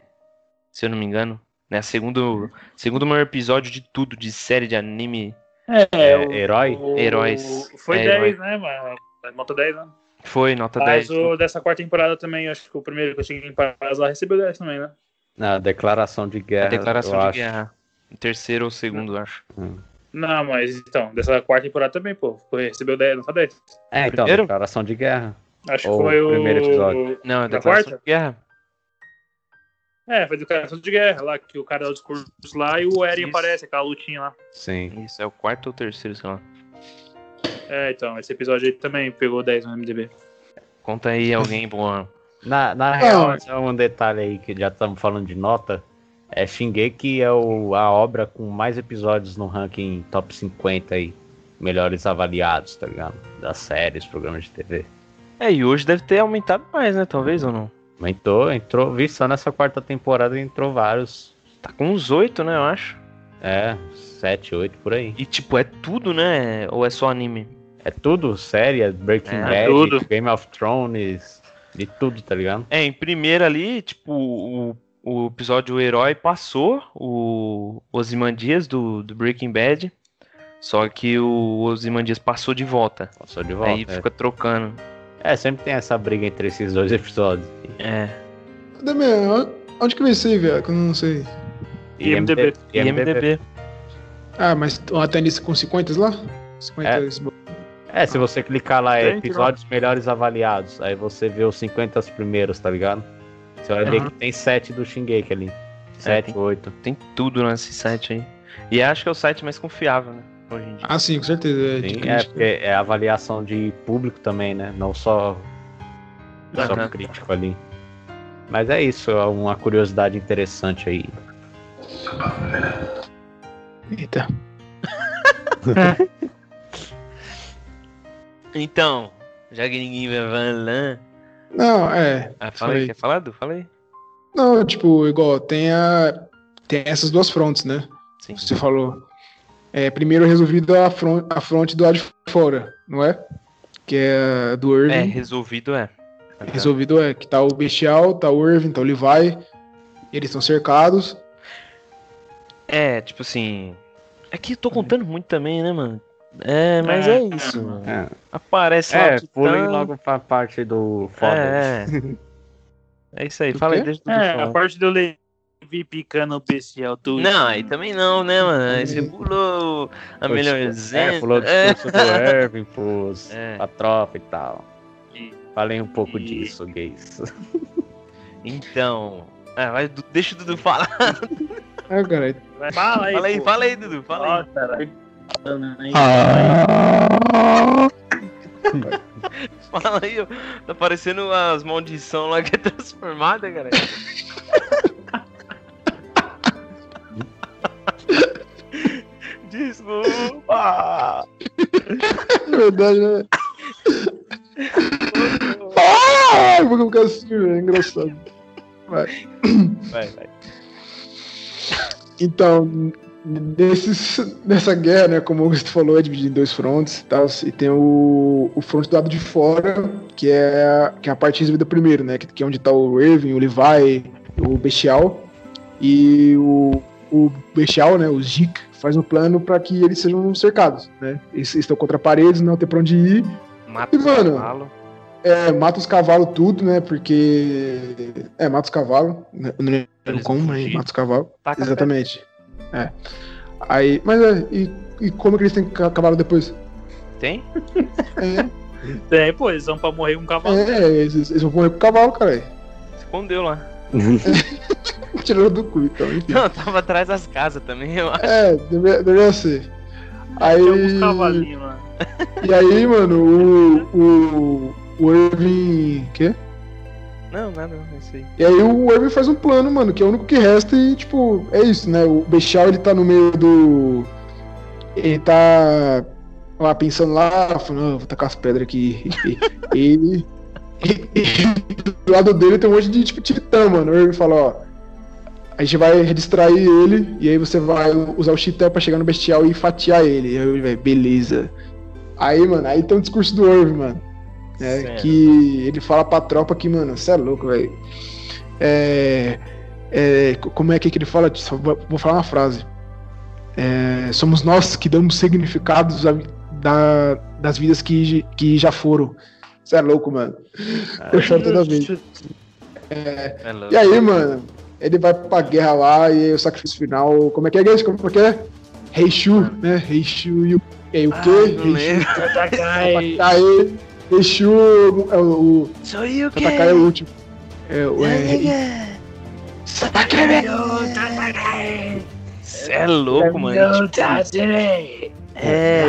Speaker 4: se eu não me engano. Né, segundo, segundo maior episódio de tudo, de série de anime,
Speaker 3: É,
Speaker 2: É,
Speaker 3: o-
Speaker 2: herói?
Speaker 3: o-
Speaker 4: Heróis.
Speaker 3: Foi
Speaker 4: É,
Speaker 3: 10, né, mano? Nota 10, né?
Speaker 4: foi nota
Speaker 3: Mas
Speaker 4: 10.
Speaker 3: o dessa quarta temporada também, acho que o primeiro que eu cheguei em Paz lá recebeu 10 também, né?
Speaker 2: Na declaração de guerra.
Speaker 4: a declaração
Speaker 2: eu
Speaker 4: de
Speaker 2: acho.
Speaker 4: guerra. Terceiro ou segundo, acho.
Speaker 3: Não, mas então, dessa quarta temporada também, pô. Foi, recebeu 10, nota 10.
Speaker 2: É, então,
Speaker 4: Primeiro?
Speaker 2: declaração de guerra.
Speaker 3: Acho
Speaker 2: Ou
Speaker 3: que foi
Speaker 2: o primeiro episódio.
Speaker 4: Não, a declaração
Speaker 3: quarta?
Speaker 4: de guerra.
Speaker 3: É, foi declaração de guerra lá, que o cara dá o discurso lá e o Eren
Speaker 4: Isso.
Speaker 3: aparece, aquela lutinha lá.
Speaker 2: Sim.
Speaker 4: Isso, é o quarto ou terceiro, sei lá.
Speaker 3: É, então, esse episódio aí também pegou 10 no MDB.
Speaker 4: Conta aí alguém, boa.
Speaker 2: Na, na real, só um detalhe aí que já estamos falando de nota. É Shingeki é o, a obra com mais episódios no ranking top 50 aí. Melhores avaliados, tá ligado? Das séries, programas de TV.
Speaker 4: É, e hoje deve ter aumentado mais, né? Talvez ou não?
Speaker 2: Aumentou, entrou, vi só nessa quarta temporada entrou vários.
Speaker 4: Tá com uns oito, né? Eu acho.
Speaker 2: É, 7, 8 por aí.
Speaker 4: E tipo, é tudo, né? Ou é só anime?
Speaker 2: É tudo série, é Breaking
Speaker 4: É,
Speaker 2: Bad. Game of Thrones, de tudo, tá ligado?
Speaker 4: É, em primeira ali, tipo, o, o episódio O Herói passou o Ozymandias do, do Breaking Bad. Só que o Ozymandias passou de volta.
Speaker 2: Passou de volta.
Speaker 4: Aí
Speaker 2: é.
Speaker 4: fica trocando.
Speaker 2: É, sempre tem essa briga entre esses dois episódios.
Speaker 4: É.
Speaker 1: Cadê meu? Onde que vai ser, velho? Que eu não sei.
Speaker 3: IMDb.
Speaker 4: IMDB.
Speaker 1: Ah, mas até nisso com 50 lá? 50
Speaker 2: É. É, se você clicar lá, é episódios melhores avaliados. Aí você vê os 50 primeiros, tá ligado? Você vai ver
Speaker 1: Aham.
Speaker 2: que tem 7 do Shingeki ali. 7,
Speaker 4: tem.
Speaker 2: 8.
Speaker 4: Tem tudo nesse site aí. E acho que é o site mais confiável, né? Hoje em dia.
Speaker 1: Ah, sim, com certeza. É,
Speaker 2: Sim, é, porque é avaliação de público também, né? Não só, só
Speaker 4: Aham.
Speaker 2: crítico ali. Mas é isso, é uma curiosidade interessante aí.
Speaker 1: Eita.
Speaker 4: Então, já que ninguém vai falar.
Speaker 1: Não, é.
Speaker 4: Ah, fala aí,
Speaker 1: Falei.
Speaker 4: quer falar, Du? Fala aí.
Speaker 1: Não, tipo, igual, tem a. tem essas duas frontes, né?
Speaker 4: Sim.
Speaker 1: Você falou. É, primeiro resolvido a, front, a fronte do lado de fora, não é? Que é do Irving.
Speaker 4: É, resolvido é.
Speaker 1: Resolvido é que tá o Bestial, tá o Irving, tá o Levi. Eles estão cercados.
Speaker 4: É, tipo assim. É que eu tô contando muito também, né, mano? É, mas é, isso, mano.
Speaker 2: É,
Speaker 4: Aparece lá
Speaker 2: é pulem logo pra parte do foda.
Speaker 4: É, é. É isso aí,
Speaker 1: Do
Speaker 4: fala aí, deixa tudo
Speaker 3: É, a parte do Levi picando o bestial tudo.
Speaker 4: Não, aí também não, né, mano? Aí você pulou a
Speaker 2: tipo-
Speaker 4: exemplo.
Speaker 2: É, pulou o discurso do Irving pros,
Speaker 4: É.
Speaker 2: pra tropa e tal.
Speaker 3: E-
Speaker 2: Falei um pouco
Speaker 3: E-
Speaker 2: disso, gays.
Speaker 4: Então. Vai, Du- deixa o Dudu falar.
Speaker 1: Ah,
Speaker 3: Fala aí,
Speaker 4: Fala aí,
Speaker 3: pô.
Speaker 4: fala aí, Dudu. Fala aí. Fala aí, ó. Tá parecendo as maldição lá que é transformada, cara.
Speaker 1: É verdade, né? Ah, vou ficar assim, velho. É engraçado.
Speaker 4: Vai, vai.
Speaker 1: Então, nesses, nessa guerra, né, como o Augusto falou, é dividido em dois frontes e tal, e tem o, o fronte do lado de fora, que é, que é a parte resolvida primeiro, né, que, que é onde tá o Irving, o Levi, o Bestial, e o, o Bestial, né, o Zeke, faz um plano para que eles sejam cercados, né, eles estão contra paredes, não tem pra onde ir,
Speaker 4: Mata
Speaker 1: E,
Speaker 4: os
Speaker 1: mano,
Speaker 4: cavalos.
Speaker 1: é, mata os cavalos tudo, né, porque... É, mata os cavalos, né, eu não lembro como, mas mata os cavalos.
Speaker 4: Taca
Speaker 1: Exatamente. É. Aí, mas é, e, e como que eles têm ca- cavalo depois?
Speaker 4: Tem?
Speaker 1: É,
Speaker 3: É, pô, eles vão pra morrer com um cavalo.
Speaker 1: é, eles, eles vão morrer com o cavalo, cara.
Speaker 4: Escondeu lá.
Speaker 1: Tiraram do cu, então, enfim.
Speaker 4: Não, tava atrás das casas também, eu acho.
Speaker 1: É, deveria, deveria ser. Aí,
Speaker 3: Tem alguns cavalinhos lá.
Speaker 1: e aí, mano, o, o, o Irving. Quê?
Speaker 4: Não, nada, não, é isso aí.
Speaker 1: E aí o Irving faz um plano, mano, que é o único que resta e, tipo, é isso, né? O Bestial, ele tá no meio do. Ele tá lá pensando lá, falando, "Ah, vou tacar as pedras aqui. E, e- e do lado dele tem um monte de tipo titã, mano. O Irving fala, ó. A gente vai distrair ele e aí você vai usar o titã pra chegar no bestial e fatiar ele. Aí beleza. Aí, mano, aí tem um discurso do Irving, mano. né, que ele fala pra tropa que, mano, você é louco, velho. É, é, co- como é que, ele fala? Só vou, falar uma frase. É, somos nós que damos significados a- da- das vidas que, que já foram. Você é louco, mano. Eu choro toda vez.
Speaker 4: É louco.
Speaker 1: E aí, mano, ele vai pra guerra lá e o sacrifício final. Como é que é, guys? Como é que é? Reishu, né? Reishu e o. E o
Speaker 4: Ah,
Speaker 1: quê?
Speaker 4: não lembro.
Speaker 3: Atakai.
Speaker 1: Reishu é o. o
Speaker 4: Sou eu que
Speaker 1: Atakai é o último. É, o. É,
Speaker 4: Cê é louco, mano. Tipo, é.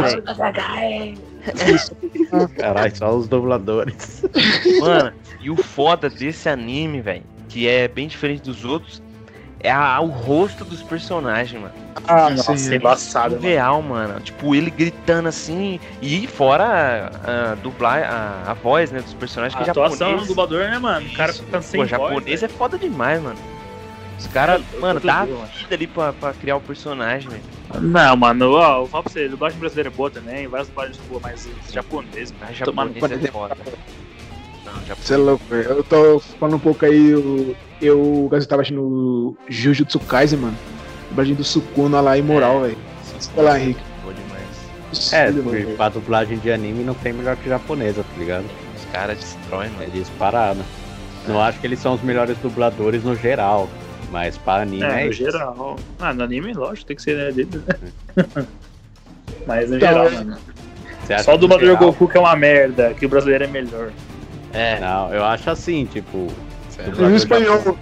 Speaker 2: Caralho, só os dubladores.
Speaker 4: Mano, e o foda desse anime, velho, que é bem diferente dos outros, é a- o rosto dos personagens, mano.
Speaker 1: ah,
Speaker 3: Nossa,
Speaker 1: sim. é.
Speaker 3: embaçado, mano.
Speaker 4: Real, mano. Tipo, ele gritando assim, e fora a, a dublar, a, a voz, né, dos personagens, que
Speaker 3: A
Speaker 4: é
Speaker 3: atuação
Speaker 4: japonês.
Speaker 3: do dublador, né, mano? O cara
Speaker 4: Isso.
Speaker 3: ficando sem
Speaker 4: Pô,
Speaker 3: voz,
Speaker 4: japonês
Speaker 3: velho.
Speaker 4: é foda demais, mano. Os caras,
Speaker 3: É,
Speaker 4: mano, dá
Speaker 3: mano.
Speaker 4: vida ali pra, pra criar o personagem, velho.
Speaker 3: Não, mano, ó, eu falo pra você, dublagem brasileira é boa também, várias dublagens boas, mas japonês,
Speaker 4: Mas japonês
Speaker 1: no
Speaker 4: é foda.
Speaker 1: Você é louco, velho. Eu tô falando um pouco aí. Eu, eu o Gazo tava assistindo Jujutsu Kaisen, mano. Dublagem do Sukuna lá, imoral, velho. Olha lá, Henrique.
Speaker 2: É,
Speaker 1: mano.
Speaker 2: pra dublagem de anime não tem melhor que japonesa, tá ligado?
Speaker 4: Os caras destroem,
Speaker 2: É
Speaker 4: mano.
Speaker 2: disparado. Não acho que eles são os melhores dubladores no geral, mas pra anime
Speaker 3: É,
Speaker 2: é,
Speaker 3: no geral. Ah, no anime, lógico, tem que ser né, dele, né? Mas no
Speaker 1: Então,
Speaker 3: geral,
Speaker 1: é-
Speaker 3: mano.
Speaker 2: Você acha
Speaker 3: Só o dublador
Speaker 2: geral-
Speaker 3: Goku que é uma merda, que o brasileiro é melhor.
Speaker 4: É,
Speaker 2: Não, eu acho assim, tipo.
Speaker 4: sério.
Speaker 1: E o espanhol.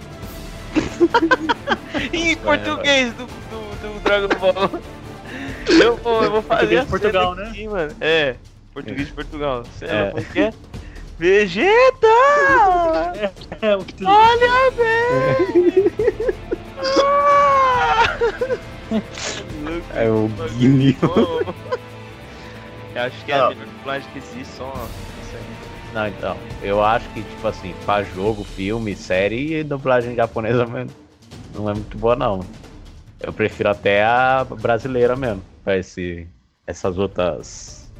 Speaker 4: em português do, do, do Dragon Ball. Eu vou, eu vou fazer
Speaker 3: Português
Speaker 4: a
Speaker 3: de Portugal, né?
Speaker 4: aqui, mano. É, português de Portugal. Você
Speaker 2: É.
Speaker 4: como que é? Vegeta!
Speaker 3: É,
Speaker 4: Olha bem! Ah!
Speaker 2: É o
Speaker 4: bom. Eu acho que é a
Speaker 3: Ah.
Speaker 4: melhor dublagem que existe, só isso aí.
Speaker 2: Não, então, eu acho que, tipo assim, pra jogo, filme, série, dublagem japonesa mano, não é muito boa, não. Eu prefiro até a brasileira mesmo. Pra esse, essas outras.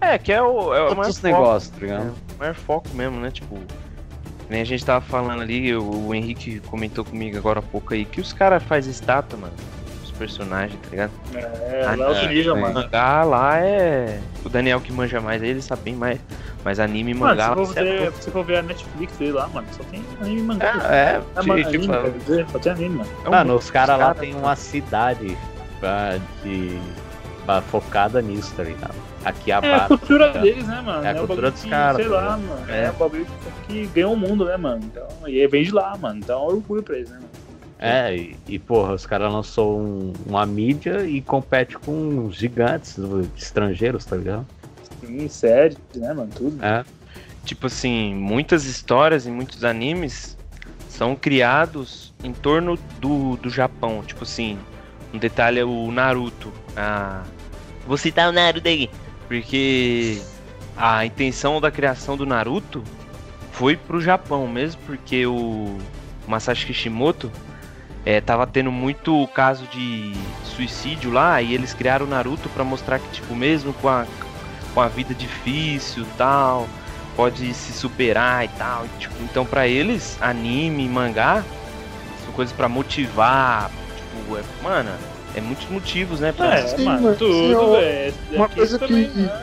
Speaker 4: É, que é o, é o maior
Speaker 2: Outros
Speaker 4: foco,
Speaker 2: negócios, tá
Speaker 4: é,
Speaker 2: ligado?
Speaker 4: o maior foco mesmo, né? Tipo, nem a gente tava falando ali, o, o Henrique comentou comigo agora há pouco aí, que os caras fazem estátua, mano. Os personagens, tá ligado?
Speaker 3: É,
Speaker 4: Ah,
Speaker 3: lá é outro
Speaker 2: é,
Speaker 3: nível,
Speaker 2: sim.
Speaker 3: mano.
Speaker 4: Mangá lá é. O Daniel que manja mais, ele sabe bem mais. Mas anime e
Speaker 3: Mano,
Speaker 4: mangá
Speaker 3: se
Speaker 4: lá.
Speaker 3: for,
Speaker 4: é
Speaker 3: ver, se for ver a Netflix dele lá, mano, só tem anime e mangá.
Speaker 2: É,
Speaker 3: É,
Speaker 2: ti-
Speaker 3: mano,
Speaker 2: tipo,
Speaker 3: anime, dizer, só tem anime, mano.
Speaker 4: É um
Speaker 2: mano, os caras lá
Speaker 4: cara,
Speaker 2: tem uma cidade pra, de, pra, focada nisso, tá ligado? Aqui a
Speaker 3: É a cultura
Speaker 2: tá
Speaker 3: deles, né, mano?
Speaker 2: É a cultura dos caras,
Speaker 3: Sei
Speaker 2: tá
Speaker 3: lá, mano.
Speaker 4: É.
Speaker 3: É um bagulho que ganhou o mundo, né, mano? Então, e vem de lá, mano. Então é orgulho pra eles, né, mano?
Speaker 2: É, e, e, porra, os caras lançou um- uma mídia e compete com gigantes estrangeiros, tá ligado?
Speaker 3: Sim, séries, né, mano? Tudo.
Speaker 2: É.
Speaker 4: Tipo assim, muitas histórias e muitos animes são criados em torno do, do Japão. Tipo assim, um detalhe é o Naruto. Ah, vou citar o Naruto aqui. Porque a intenção da criação do Naruto foi pro Japão mesmo, porque o Masashi Kishimoto é, tava tendo muito caso de suicídio lá, e eles criaram o Naruto pra mostrar que, tipo, mesmo com a, com a vida difícil e tal, pode se superar e tal. tipo, então, pra eles, anime, mangá são coisas pra motivar. Tipo, é, mano, é muitos motivos, né? Pra,
Speaker 3: É,
Speaker 1: Sim,
Speaker 3: mano, tudo,
Speaker 1: sim, eu-
Speaker 3: velho.
Speaker 1: uma coisa
Speaker 3: também,
Speaker 1: que-
Speaker 3: né?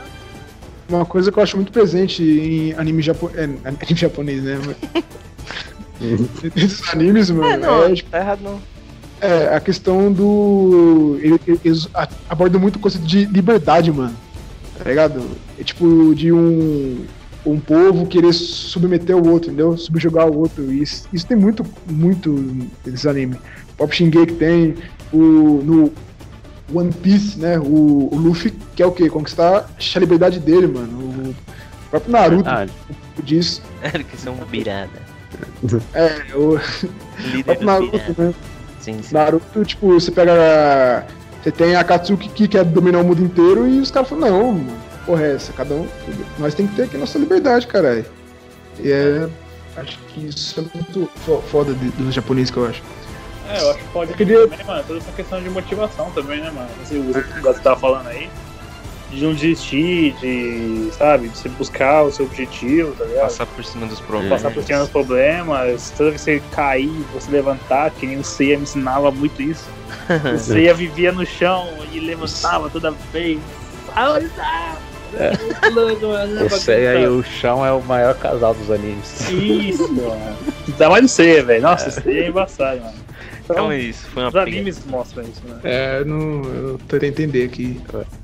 Speaker 1: Uma coisa que eu acho muito presente em anime, japo... é, anime japonês, né? Esses animes, mano,
Speaker 4: É, não,
Speaker 1: é, tipo,
Speaker 4: tá errado não.
Speaker 1: é a questão do. ele- Eles abordam muito o conceito de liberdade, mano. Tá ligado? É tipo de um. Um povo querer submeter o outro, entendeu? Subjugar o outro. E Isso, isso tem muito, muito nesses animes. O Pop Shingeki tem, o, no One Piece, né? O, o Luffy quer o quê? Conquistar a liberdade dele, mano. O próprio Naruto
Speaker 2: Verdade.
Speaker 1: diz.
Speaker 4: que são birada.
Speaker 1: É, o
Speaker 4: Líder
Speaker 1: próprio
Speaker 4: dos
Speaker 1: Naruto, né?
Speaker 4: Sim, sim.
Speaker 1: Naruto, tipo, você pega. Você tem a Katsuki que quer dominar o mundo inteiro e os caras falam, não, porra é essa? Cada um. Nós tem que ter aqui nossa liberdade, caralho. E é. Acho que isso é muito fo- foda dos japoneses que eu acho.
Speaker 3: É, eu acho que pode
Speaker 1: Eu queria-
Speaker 3: também, mano. Toda essa questão de motivação também, né, mano? Esse uso que o Gato tava falando aí. De não desistir, de, sabe, de você buscar o seu objetivo, tá ligado?
Speaker 4: Passar por cima dos problemas.
Speaker 3: Passar por cima dos problemas, toda vez que você cair, você levantar, que nem o Seiya me ensinava muito isso. O Seiya vivia no chão e levantava toda vez. Ah,
Speaker 2: É. Eu sei aí, o chão é o maior casal dos animes.
Speaker 3: Isso, mano. Ainda mais no Seiya, velho. Nossa, o Seiya é embaçado, mano.
Speaker 4: Então
Speaker 3: Então,
Speaker 4: é isso, foi uma
Speaker 3: os animes mostram isso, né?
Speaker 1: É, não, eu tô tentando entender aqui.
Speaker 2: É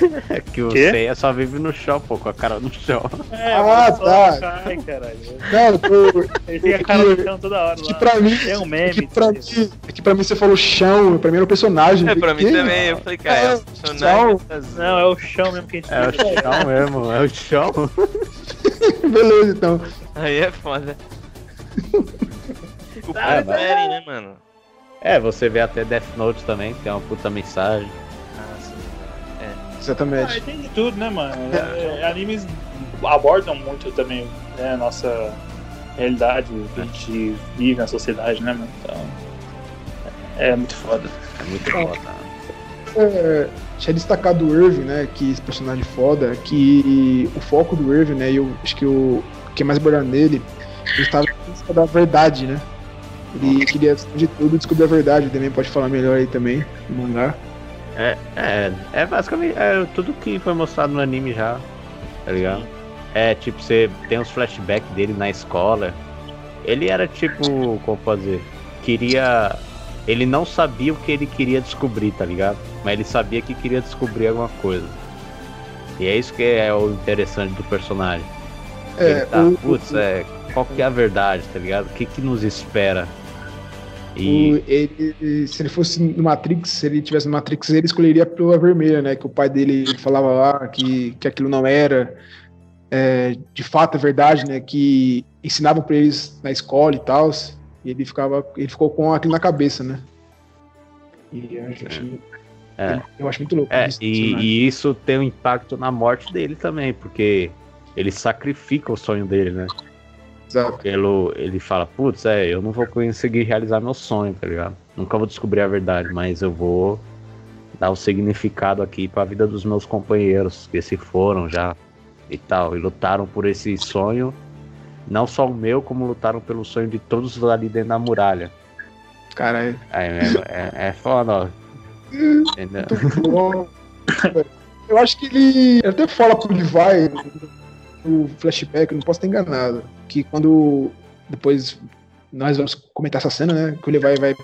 Speaker 2: que o
Speaker 3: Quê?
Speaker 2: Seiya só vive no chão, pô, com a cara no chão.
Speaker 3: É,
Speaker 1: Ah, tá.
Speaker 3: Cai, caralho.
Speaker 1: Não, eu tô.
Speaker 3: Ele tem a cara no chão toda hora
Speaker 1: É que
Speaker 3: lá.
Speaker 1: pra mim.
Speaker 3: É um
Speaker 1: É
Speaker 3: meme.
Speaker 1: que, pra mim, é que pra mim você falou chão, pra mim era o personagem.
Speaker 4: É, pra mim
Speaker 1: Quem?
Speaker 4: também. Eu falei, cara, é
Speaker 1: É,
Speaker 4: um personagem.
Speaker 3: Não, é o chão mesmo que a gente
Speaker 2: É o chão mesmo, é o chão.
Speaker 1: Beleza, então.
Speaker 4: Aí é foda. O
Speaker 3: Ah,
Speaker 4: cara
Speaker 2: mas-
Speaker 4: série, né, mano?
Speaker 2: É, você vê até Death Note também, que é uma puta mensagem.
Speaker 4: Nossa.
Speaker 3: Ah,
Speaker 1: Exatamente.
Speaker 3: tem de tudo, né, mano? É, animes abordam muito também né, a nossa realidade, o que a gente vive na sociedade, né, mano? Então. É muito foda.
Speaker 2: É muito foda.
Speaker 1: É, tinha destacado o Irving, né? Que esse personagem foda, que o foco do Irving, né? E eu acho que o que é mais abordado nele, ele estava da verdade, né? Ele queria, acima de tudo, descobrir a verdade. Também pode falar melhor aí também, no mangá.
Speaker 2: É, é, é basicamente é tudo que foi mostrado no anime já, tá ligado? É, tipo, você tem uns flashbacks dele na escola. Ele era tipo, como dizer, queria. Ele não sabia o que ele queria descobrir, tá ligado? Mas ele sabia que queria descobrir alguma coisa. E é isso que é o interessante do personagem.
Speaker 1: É,
Speaker 2: ele tá,
Speaker 1: o-
Speaker 2: putz, é, qual que é a verdade, tá ligado? O que que nos espera? E
Speaker 1: O- ele, se ele fosse no Matrix, se ele tivesse no Matrix, ele escolheria a pílula vermelha, né? Que o pai dele falava lá que, que aquilo não era é, de fato a verdade, né? Que ensinavam pra eles na escola e tal. E ele ficava, ele ficou com aquilo na cabeça, né? E eu acho,
Speaker 2: É.
Speaker 1: eu acho muito louco.
Speaker 2: É,
Speaker 1: esse
Speaker 2: e, e isso tem um impacto na morte dele também, porque ele sacrifica o sonho dele, né?
Speaker 1: Exato.
Speaker 2: Pelo, ele fala, putz, é, eu não vou conseguir realizar meu sonho, tá ligado? Nunca vou descobrir a verdade, mas eu vou dar o significado aqui pra vida dos meus companheiros que se foram já e tal, e lutaram por esse sonho, não só o meu, como lutaram pelo sonho de todos ali dentro da muralha.
Speaker 1: Caralho.
Speaker 2: É, é, é, é foda, ó. Entendeu?
Speaker 1: Eu acho que ele, ele até fala pro Levi no flashback, não posso estar enganado, que quando depois nós vamos comentar essa cena, né? Que o Levi vai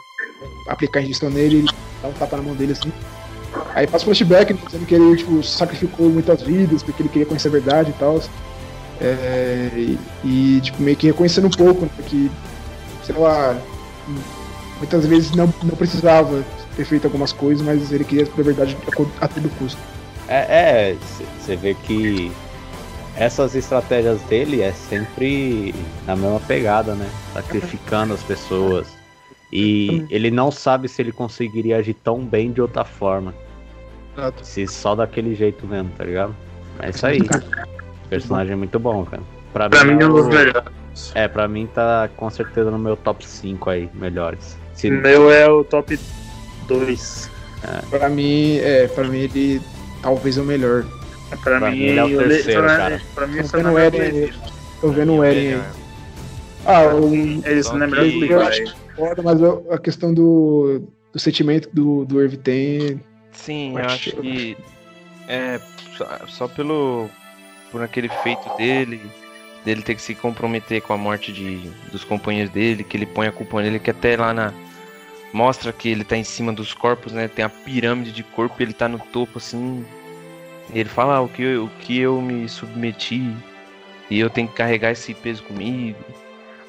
Speaker 1: aplicar a injeção nele, ele dá um tapa na mão dele assim. Aí passa o flashback dizendo que ele tipo, sacrificou muitas vidas porque ele queria conhecer a verdade e tal. É, e, e, tipo, meio que reconhecendo um pouco né, que, sei lá, muitas vezes não, não precisava ter feito algumas coisas, mas ele queria a verdade a, a todo custo.
Speaker 2: É, você vê que essas estratégias dele é sempre na mesma pegada, né? Sacrificando as pessoas. E ele não sabe se ele conseguiria agir tão bem de outra forma.
Speaker 1: Exato.
Speaker 2: Se só daquele jeito mesmo, tá ligado? É isso aí. Personagem muito bom, cara. Pra,
Speaker 3: Pra mim é um dos
Speaker 2: o-
Speaker 3: melhores.
Speaker 2: É, pra mim tá com certeza no meu top 5 aí, melhores. Se,
Speaker 3: Meu é o top 2.
Speaker 1: Pra mim, é, pra mim ele talvez é o melhor.
Speaker 3: Pra,
Speaker 2: Pra
Speaker 3: mim,
Speaker 2: mim, ele é o
Speaker 3: eu le-
Speaker 2: terceiro,
Speaker 3: pra-
Speaker 2: cara.
Speaker 3: Pra mim,
Speaker 1: vendo
Speaker 3: não é
Speaker 1: aí. Tô vendo o Eren aí. Ah, o,
Speaker 3: Eles não é melhor
Speaker 4: que-
Speaker 1: eu acho foda, mas a a questão do, do sentimento do, do Irv tem.
Speaker 4: Sim, eu
Speaker 1: Acho que-
Speaker 4: que é só, só pelo por aquele feito dele, dele ter que se comprometer com a morte de, dos companheiros dele, que ele põe a culpa nele, que até lá na mostra que ele tá em cima dos corpos, né? Tem a pirâmide de corpo, e ele tá no topo assim. Ele fala ah, o que eu, o que eu me submeti e eu tenho que carregar esse peso comigo.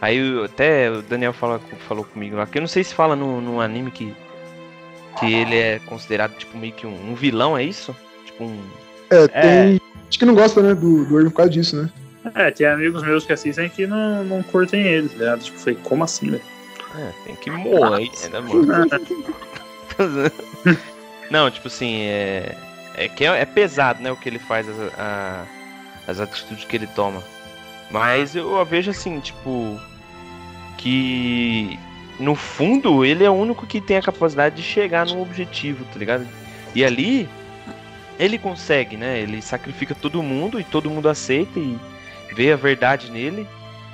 Speaker 4: Aí eu- até o Daniel fala, falou comigo lá, que eu não sei se fala no, no anime que que ele é considerado tipo meio que um, um vilão, é isso? Tipo um.
Speaker 1: É, tem. Acho que não gosta, né, do, do Irv por causa disso, né?
Speaker 3: É, tem amigos meus que assistem que não, não curtem ele, tá ligado? Tipo, falei, como assim, velho?
Speaker 4: É, tem que morrer, né, mano? Não, tipo assim, é. É que é, é pesado, né, o que ele faz, as, a- as atitudes que ele toma. Mas eu vejo assim, tipo. Que. No fundo, ele é o único que tem a capacidade de chegar no objetivo, tá ligado? E ali. Ele consegue, né? Ele sacrifica todo mundo e todo mundo aceita e vê a verdade nele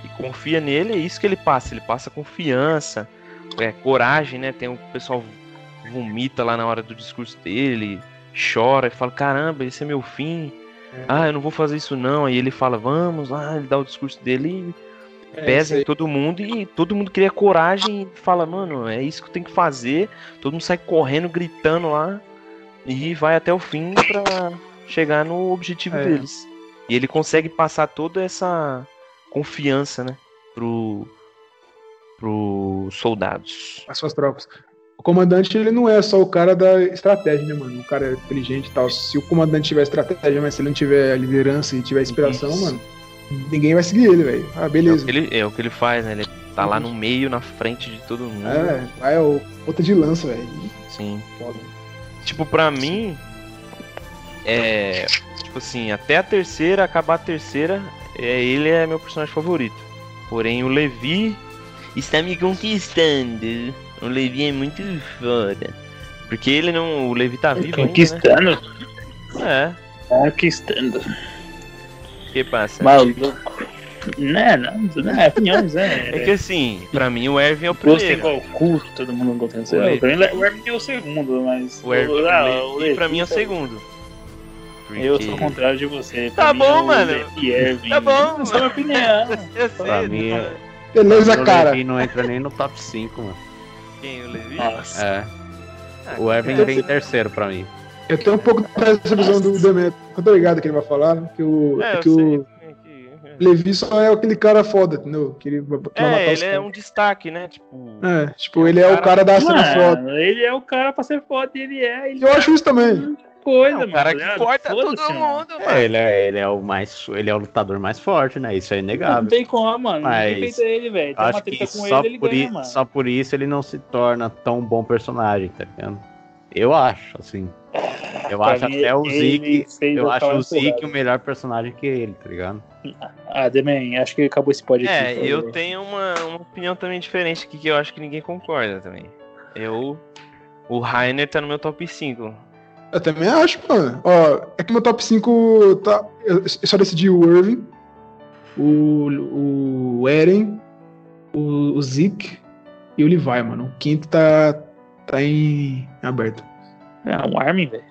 Speaker 4: e confia nele. É isso que ele passa. Ele passa confiança, é, coragem, né? Tem o pessoal vomita lá na hora do discurso dele, chora e fala: caramba, esse é meu fim. Ah, eu não vou fazer isso não. Aí ele fala: vamos lá. Ele dá o discurso dele e
Speaker 1: É,
Speaker 4: pesa em todo mundo e todo mundo cria coragem e fala: mano, é isso que eu tenho que fazer. Todo mundo sai correndo, gritando lá e vai até o fim pra chegar no objetivo
Speaker 1: É.
Speaker 4: deles. E ele consegue passar toda essa confiança, né, pro pros soldados.
Speaker 1: as suas tropas. O comandante, ele não é só o cara da estratégia, né, mano? O cara é inteligente e tal. Se o comandante tiver estratégia, mas se ele não tiver a liderança e tiver inspiração,
Speaker 4: Isso.
Speaker 1: mano, ninguém vai seguir ele, velho. Ah,
Speaker 4: É o,
Speaker 1: beleza.
Speaker 4: ele, é o que ele faz, né? Ele tá lá no meio, na frente de todo mundo.
Speaker 1: É, vai o outra de lança, velho.
Speaker 4: Sim.
Speaker 1: Foda.
Speaker 4: Tipo, pra mim, é. Tipo assim, até a terceira, acabar a terceira, é, ele é meu personagem favorito. Porém, o Levi está me conquistando. O Levi é muito foda. Porque ele não. O Levi tá vivo ainda,
Speaker 3: Conquistando.
Speaker 4: né?
Speaker 3: Conquistando.
Speaker 4: É. O que passa?
Speaker 3: Maluco. Não, não, não é opiniões, né?
Speaker 4: É que assim, pra mim o Erwin é o
Speaker 3: Gosto é
Speaker 4: primeiro.
Speaker 3: igual cu, que todo mundo gosta de. Pra mim, o Erwin é o segundo, mas.
Speaker 4: O Erwin
Speaker 3: ah,
Speaker 4: o Levi, pra mim é o
Speaker 3: Levi,
Speaker 4: segundo.
Speaker 3: Eu
Speaker 4: Porque-
Speaker 3: sou o contrário de você.
Speaker 4: Tá
Speaker 3: mim,
Speaker 4: bom,
Speaker 3: o
Speaker 4: mano.
Speaker 3: Erwin.
Speaker 4: Tá bom,
Speaker 3: Essa é a minha opinião.
Speaker 4: Eu sei,
Speaker 2: Pra mim,
Speaker 4: né?
Speaker 1: Beleza,
Speaker 2: o
Speaker 1: cara.
Speaker 2: Levi não entra nem no top 5, mano.
Speaker 4: Quem? O Levi?
Speaker 3: Nossa.
Speaker 2: É.
Speaker 4: Ah,
Speaker 2: O Evan vem em terceiro pra mim.
Speaker 1: Eu tenho um pouco dessa visão do Demetrio. Eu tô ligado que ele vai falar, que o,
Speaker 4: É,
Speaker 1: que o Levi só é aquele cara foda, entendeu? Que ele vai que vai matar
Speaker 4: É, ele é um destaque, né? Tipo.
Speaker 1: É, tipo, ele é o cara da cena foda.
Speaker 3: Ele é o cara pra ser foda e ele é. Ele
Speaker 1: Eu acho isso também.
Speaker 3: Coisa,
Speaker 4: É
Speaker 3: mano.
Speaker 4: o cara
Speaker 3: tá
Speaker 4: que corta todo mundo, mano.
Speaker 2: É, ele é, ele é o mais. Ele é o lutador mais forte, né? Isso é
Speaker 3: Não
Speaker 2: inegável.
Speaker 3: tem como, mano.
Speaker 2: Mas
Speaker 3: ele, velho.
Speaker 2: Acho que
Speaker 3: treta com
Speaker 2: só
Speaker 3: ele, ele
Speaker 2: por,
Speaker 3: ganha,
Speaker 2: i- só por isso ele não se torna tão bom personagem, tá ligado? Eu acho, assim. Eu
Speaker 3: Pra
Speaker 2: acho
Speaker 3: mim,
Speaker 2: até o Zeke. Eu acho o Zeke o melhor personagem que ele, tá ligado?
Speaker 3: Ah, Demen, acho que acabou esse podcast.
Speaker 4: É, eu tenho uma, uma opinião também diferente aqui que eu acho que ninguém concorda também. Eu. O Rainer tá no meu top 5.
Speaker 1: Eu também acho, mano. Ó, é que meu top 5 tá. Eu eu só decidi o Irving, o, o Eren, o, o Zeke e o Levi, mano. O quinto tá, tá em aberto.
Speaker 3: Ah, um Armin, velho.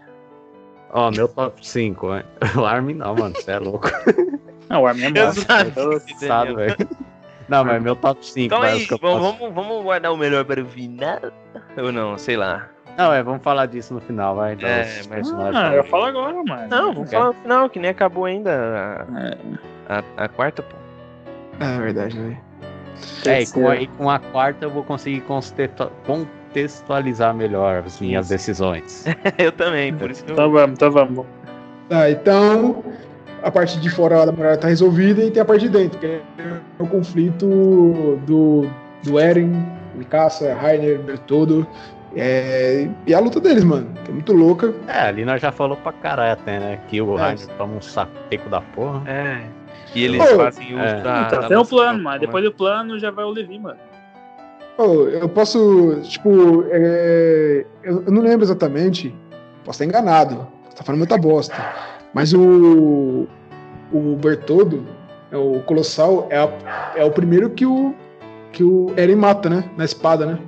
Speaker 2: Ó, meu top 5, né? O Armin não, mano, você é louco.
Speaker 3: Não, o Armin é
Speaker 4: Eu
Speaker 3: massa.
Speaker 4: sabia.
Speaker 3: Eu-
Speaker 2: Sabe, velho. Não, mas meu top 5.
Speaker 4: Então é isso,
Speaker 2: que eu
Speaker 4: vamos, vamos, vamos guardar o melhor para o final? Ou não, sei lá.
Speaker 2: Não, é, vamos falar disso no final, vai.
Speaker 4: É, mas-
Speaker 2: personagens
Speaker 3: Ah, eu falo agora, mano.
Speaker 4: Não, vamos falar no final, que nem acabou ainda
Speaker 3: É,
Speaker 4: a, a, a quarta, pô.
Speaker 1: É verdade, velho.
Speaker 2: É, e com, a, e com a quarta eu vou conseguir contextualizar melhor as minhas decisões.
Speaker 4: Eu também, por isso que eu...
Speaker 3: Então vamos, então vamos.
Speaker 1: Tá, então a parte de fora da muralha tá resolvida e tem a parte de dentro, que é o conflito do, do Eren, Mikasa, Rainer, Bertoldo. É, e a luta deles, mano, que é muito louca.
Speaker 2: É, ali nós já falou pra caralho até, né? Que o
Speaker 1: É.
Speaker 2: Toma um sapeco da porra.
Speaker 4: É. E eles
Speaker 1: Pô,
Speaker 4: fazem uso
Speaker 2: é.
Speaker 4: da...
Speaker 3: Então,
Speaker 4: da
Speaker 3: tem um
Speaker 4: nossa-
Speaker 3: plano, mas depois do plano já vai o Levi, mano.
Speaker 1: Pô, eu posso, tipo, é, eu, eu não lembro exatamente, posso estar enganado, você tá falando muita bosta, mas o, o Bertoldo, é o Colossal, é, a- é o primeiro que o, que o Eren mata, né, na espada, né?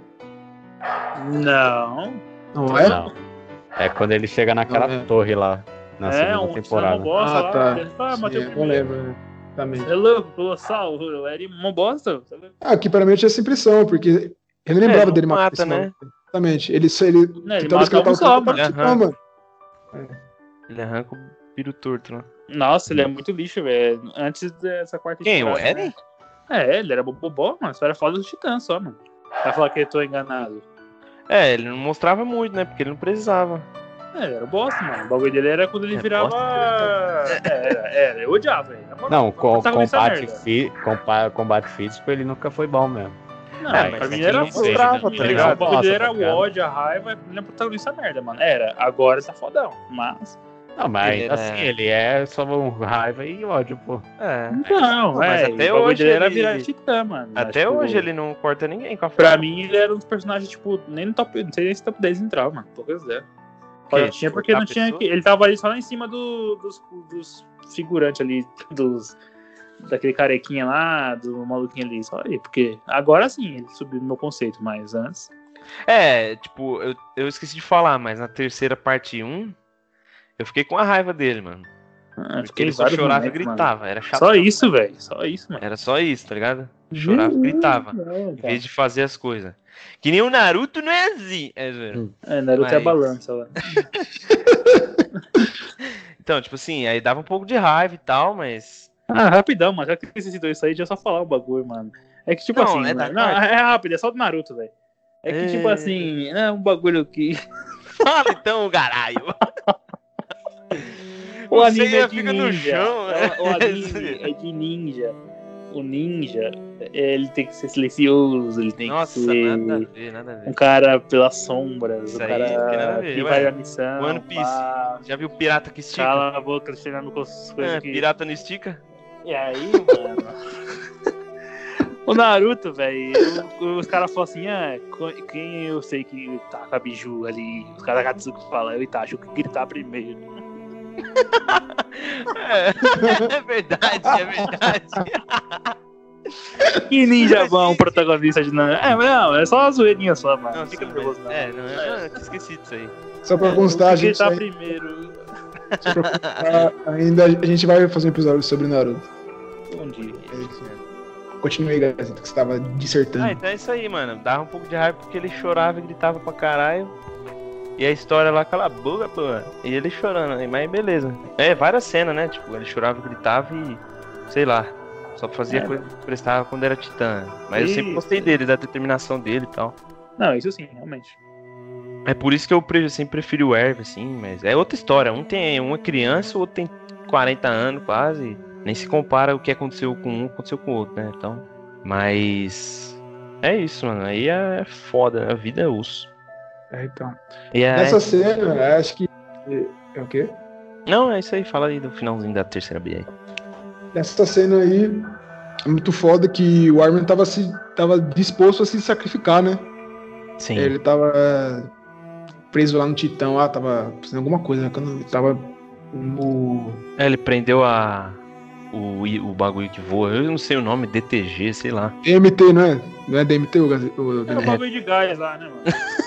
Speaker 3: Não.
Speaker 1: Não é?
Speaker 2: Não. É quando ele chega naquela
Speaker 1: é.
Speaker 2: torre lá, na
Speaker 3: é,
Speaker 2: segunda
Speaker 3: um
Speaker 2: temporada.
Speaker 3: bosta
Speaker 1: Ah,
Speaker 3: lá.
Speaker 1: tá.
Speaker 3: Ele fala, ah, matei o
Speaker 1: Sim, eu
Speaker 3: primeiro.
Speaker 1: lembro? Também.
Speaker 3: É louco, colossal, o Eren uma bosta.
Speaker 1: Ah, aqui pra mim eu tinha essa impressão, porque eu não
Speaker 4: É,
Speaker 1: lembrava
Speaker 4: não
Speaker 1: dele matar
Speaker 4: mata, né?
Speaker 1: Exatamente. Ele, só- ele,
Speaker 3: Não, ele mata um só, mano.
Speaker 1: ele mano.
Speaker 4: Ele arranca o piro torto, né?
Speaker 3: Nossa, ele é muito lixo, velho. Antes dessa quarta
Speaker 4: Quem, o Eren?
Speaker 3: né? É, ele era bobó, mano. Só era foda do Titã só, mano. Vai falar que eu tô enganado.
Speaker 4: É, ele não mostrava muito, né? Porque ele não precisava.
Speaker 3: É, ele era bosta, mano. O bagulho dele era quando ele
Speaker 4: É
Speaker 3: virava. É, era, era. Eu odiava ele. moral.
Speaker 2: Não, com,
Speaker 3: Tá
Speaker 2: combate, fi, compa- combate físico ele nunca foi bom mesmo.
Speaker 3: Não,
Speaker 4: É,
Speaker 3: pra
Speaker 4: mas
Speaker 3: mim
Speaker 4: aqui
Speaker 3: era Pra mim
Speaker 4: tá
Speaker 3: era-
Speaker 2: ligado?
Speaker 3: O bagulho dele era
Speaker 2: tá
Speaker 3: o ódio, a raiva, ele é protagonista merda, mano. Era. Agora tá fodão. Mas.
Speaker 2: Não, mas
Speaker 4: Ele era-
Speaker 2: assim, ele é só um raiva e ódio, pô.
Speaker 4: É.
Speaker 3: Não,
Speaker 4: mas
Speaker 3: é.
Speaker 4: até
Speaker 3: o bagulho
Speaker 4: hoje
Speaker 3: dele era
Speaker 4: ele-
Speaker 3: virar Titã, mano.
Speaker 4: Até
Speaker 3: Tipo,
Speaker 4: hoje ele não corta ninguém com a
Speaker 3: Pra mim, ele era um dos personagens, tipo, nem no top. Não sei nem se top 10 entrava, mano. Poucas ideias.
Speaker 4: Que?
Speaker 3: Só tinha porque não tinha.
Speaker 4: pessoa?
Speaker 3: que- Ele tava ali só lá em cima do- dos, dos figurantes ali, dos. Daquele carequinha lá, do maluquinho ali, só aí, porque agora sim ele subiu no meu conceito, mas antes.
Speaker 4: É, tipo, eu, eu esqueci de falar, mas na terceira parte 1, eu fiquei com a raiva dele, mano.
Speaker 3: Ah,
Speaker 4: Porque ele só chorava e
Speaker 3: momentos, mano.
Speaker 4: gritava. Era chato.
Speaker 3: Só isso, velho. Só isso, mano.
Speaker 4: Era só isso, tá ligado? Chorava e gritava.
Speaker 3: É,
Speaker 4: Em vez de fazer as coisas. Que nem o Naruto não é assim. É, zoeira.
Speaker 3: É, Naruto é a
Speaker 4: Mas-
Speaker 3: balança lá.
Speaker 4: Então, tipo assim, aí dava um pouco de raiva e tal, mas.
Speaker 3: Ah, rapidão, mano. Já que citou isso aí, já só falar o bagulho, mano. É que, tipo
Speaker 4: Não,
Speaker 3: assim.
Speaker 4: é
Speaker 3: mano, não, é rápido, é só do Naruto, velho. É que, tipo
Speaker 4: É.
Speaker 3: assim, é um bagulho que.
Speaker 4: Fala então, caralho.
Speaker 3: O anime
Speaker 4: Seiya
Speaker 3: é de ninja.
Speaker 4: no
Speaker 3: É, o
Speaker 4: é.
Speaker 3: anime é de ninja. O ninja, é, ele tem que ser silencioso, ele tem
Speaker 4: Nossa,
Speaker 3: que ser
Speaker 4: nada a ver, nada a
Speaker 3: um cara pelas sombras,
Speaker 4: Isso
Speaker 3: um
Speaker 4: a
Speaker 3: cara
Speaker 4: ver,
Speaker 3: que
Speaker 4: ué.
Speaker 3: vai na missão.
Speaker 4: One Piece.
Speaker 3: pá,
Speaker 4: Já viu pirata que estica?
Speaker 3: Cala a boca, treinando com as coisas
Speaker 4: É,
Speaker 3: que...
Speaker 4: pirata não estica?
Speaker 3: E aí, mano... o Naruto, velho, os caras falam assim, ah, quem eu sei que tá com a biju ali, os caras da Katsuki falam, eu Itachi, o que gritar primeiro.
Speaker 4: É, é verdade, é verdade.
Speaker 3: Que ninja bom, protagonista de Naruto. É, mas não, é só uma zoeirinha só, mano.
Speaker 4: Não,
Speaker 3: Fica nervoso, não.
Speaker 4: É, não, é, não, esqueci disso aí.
Speaker 1: Só pra constar, a gente, vai-
Speaker 3: primeiro.
Speaker 1: só pra constar, ainda a gente vai fazer um episódio sobre Naruto.
Speaker 3: Bom dia.
Speaker 1: É isso. Continue aí, Gazeta, que você tava dissertando.
Speaker 4: Ah, então é isso aí, mano. Dava um pouco de raiva porque ele chorava e gritava pra caralho. E a história lá, cala a boca, pô. E ele chorando, né? mas beleza. É, várias cenas, né? Tipo, ele chorava gritava e. Sei lá. Só fazia
Speaker 3: É.
Speaker 4: coisa que prestava quando era titã. Mas eu sempre
Speaker 3: Isso.
Speaker 4: gostei dele, da determinação dele e tal.
Speaker 3: Não, isso sim, realmente.
Speaker 4: É por isso que eu pre- sempre preferi o Erv, assim, mas é outra história. Um tem uma criança, o outro tem 40 anos quase. Nem se compara o que aconteceu com um, aconteceu com o outro, né? Então. Mas. É isso, mano. Aí é foda. A vida é osso.
Speaker 1: É, então.
Speaker 4: E é...
Speaker 1: Nessa cena, acho que. É o quê?
Speaker 4: Não, é isso aí. Fala aí do finalzinho da terceira B aí.
Speaker 1: nessa cena aí é muito foda que o Armin tava, se, tava disposto a se sacrificar, né?
Speaker 4: Sim.
Speaker 1: Ele tava preso lá no Titão, lá, tava fazendo alguma coisa, né? Quando ele tava no.
Speaker 4: É, ele prendeu a. O, o bagulho que voa, eu não sei o nome, DTG, sei lá.
Speaker 1: DMT, não é? Não é DMT o, gaze- o
Speaker 3: É o
Speaker 1: DMT?
Speaker 3: bagulho de gás lá, né, mano?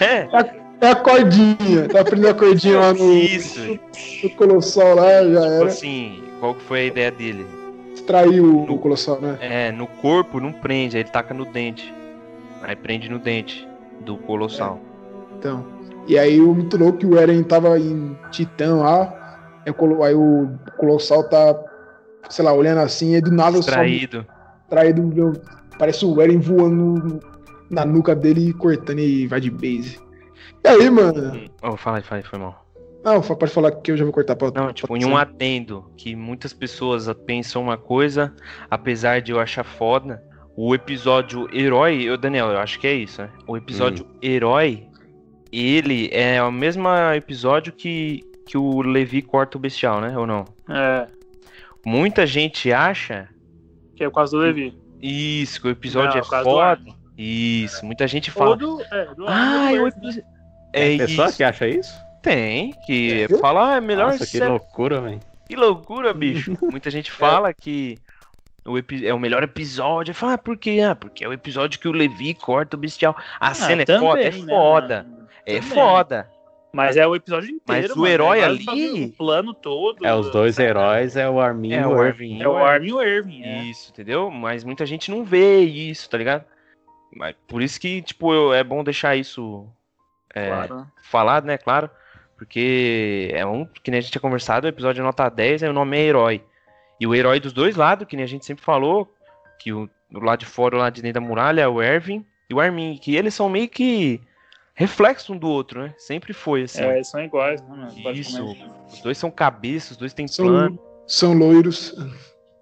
Speaker 4: É,
Speaker 1: É a cordinha, tá prendendo a cordinha lá no,
Speaker 4: isso.
Speaker 1: no Colossal lá, já
Speaker 4: Tipo
Speaker 1: era.
Speaker 4: assim, qual que foi a ideia dele?
Speaker 1: Extraiu o, o Colossal, né?
Speaker 4: É, no corpo não prende, aí ele taca no dente. Aí prende no dente do colossal.
Speaker 1: Então. E aí o muito louco que o Eren tava em Titã lá. Aí o, Colossal tá, sei lá, olhando assim, e do nada só
Speaker 4: Extraído.
Speaker 1: traído. meu, Parece o Eren voando no- na nuca dele e cortando e vai de base. E aí, mano?
Speaker 4: Oh, fala aí, fala aí, foi mal.
Speaker 1: Não, pode falar que eu já vou cortar pra.
Speaker 4: Não, tipo,
Speaker 1: pra-
Speaker 4: em um adendo, que muitas pessoas pensam uma coisa, apesar de eu achar foda, o episódio herói, eu, Daniel, eu acho que é isso, né? O episódio herói, ele é o mesmo episódio que, que o Levi corta o bestial, né? Ou não?
Speaker 3: É,
Speaker 4: Muita gente acha
Speaker 3: que é o caso do Levi.
Speaker 4: isso, que o episódio
Speaker 3: Não,
Speaker 4: é foda.
Speaker 3: Armin.
Speaker 4: Muita gente
Speaker 3: Ou
Speaker 4: fala.
Speaker 3: do, é, do
Speaker 4: Ah, o episódio.
Speaker 2: É
Speaker 4: É
Speaker 2: pessoa
Speaker 4: isso.
Speaker 2: que acha isso?
Speaker 4: Tem, que
Speaker 1: Sério?
Speaker 4: fala, ah, é melhor
Speaker 2: Nossa, que
Speaker 4: ser
Speaker 2: loucura, velho.
Speaker 4: Que loucura, bicho. Muita gente fala que o epi- é o melhor episódio. Fala, ah, por quê? Ah, porque é o episódio que o Levi corta o bestial. A
Speaker 3: Ah,
Speaker 4: cena é
Speaker 3: também,
Speaker 4: foda, é
Speaker 3: né,
Speaker 4: foda.
Speaker 3: mano?
Speaker 4: é foda.
Speaker 3: Mas é o episódio inteiro.
Speaker 4: Mas o
Speaker 3: mano,
Speaker 4: herói
Speaker 3: é
Speaker 4: ali-
Speaker 3: O plano todo.
Speaker 2: É, os dois heróis é o Armin
Speaker 4: É
Speaker 2: e
Speaker 4: o
Speaker 2: o
Speaker 4: Irving.
Speaker 2: Irving.
Speaker 3: É o Armin e o Irving. É.
Speaker 4: Isso, entendeu? Mas muita gente não vê isso, tá ligado? Mas por isso que, tipo, eu- é bom deixar isso é,
Speaker 3: Claro.
Speaker 4: falado, né? Claro. Porque é um, que nem a gente tinha conversado, o episódio nota 10, aí o nome é herói. E o herói dos dois lados, que nem a gente sempre falou, que o do lado de fora, o lado de dentro da muralha, é o Ervin e o Armin, que eles são meio que reflexo um do outro, né? Sempre foi assim.
Speaker 3: É, são iguais, né, mano?
Speaker 4: Isso. Os dois são cabeças, os dois têm
Speaker 1: São,
Speaker 4: plano.
Speaker 1: são loiros.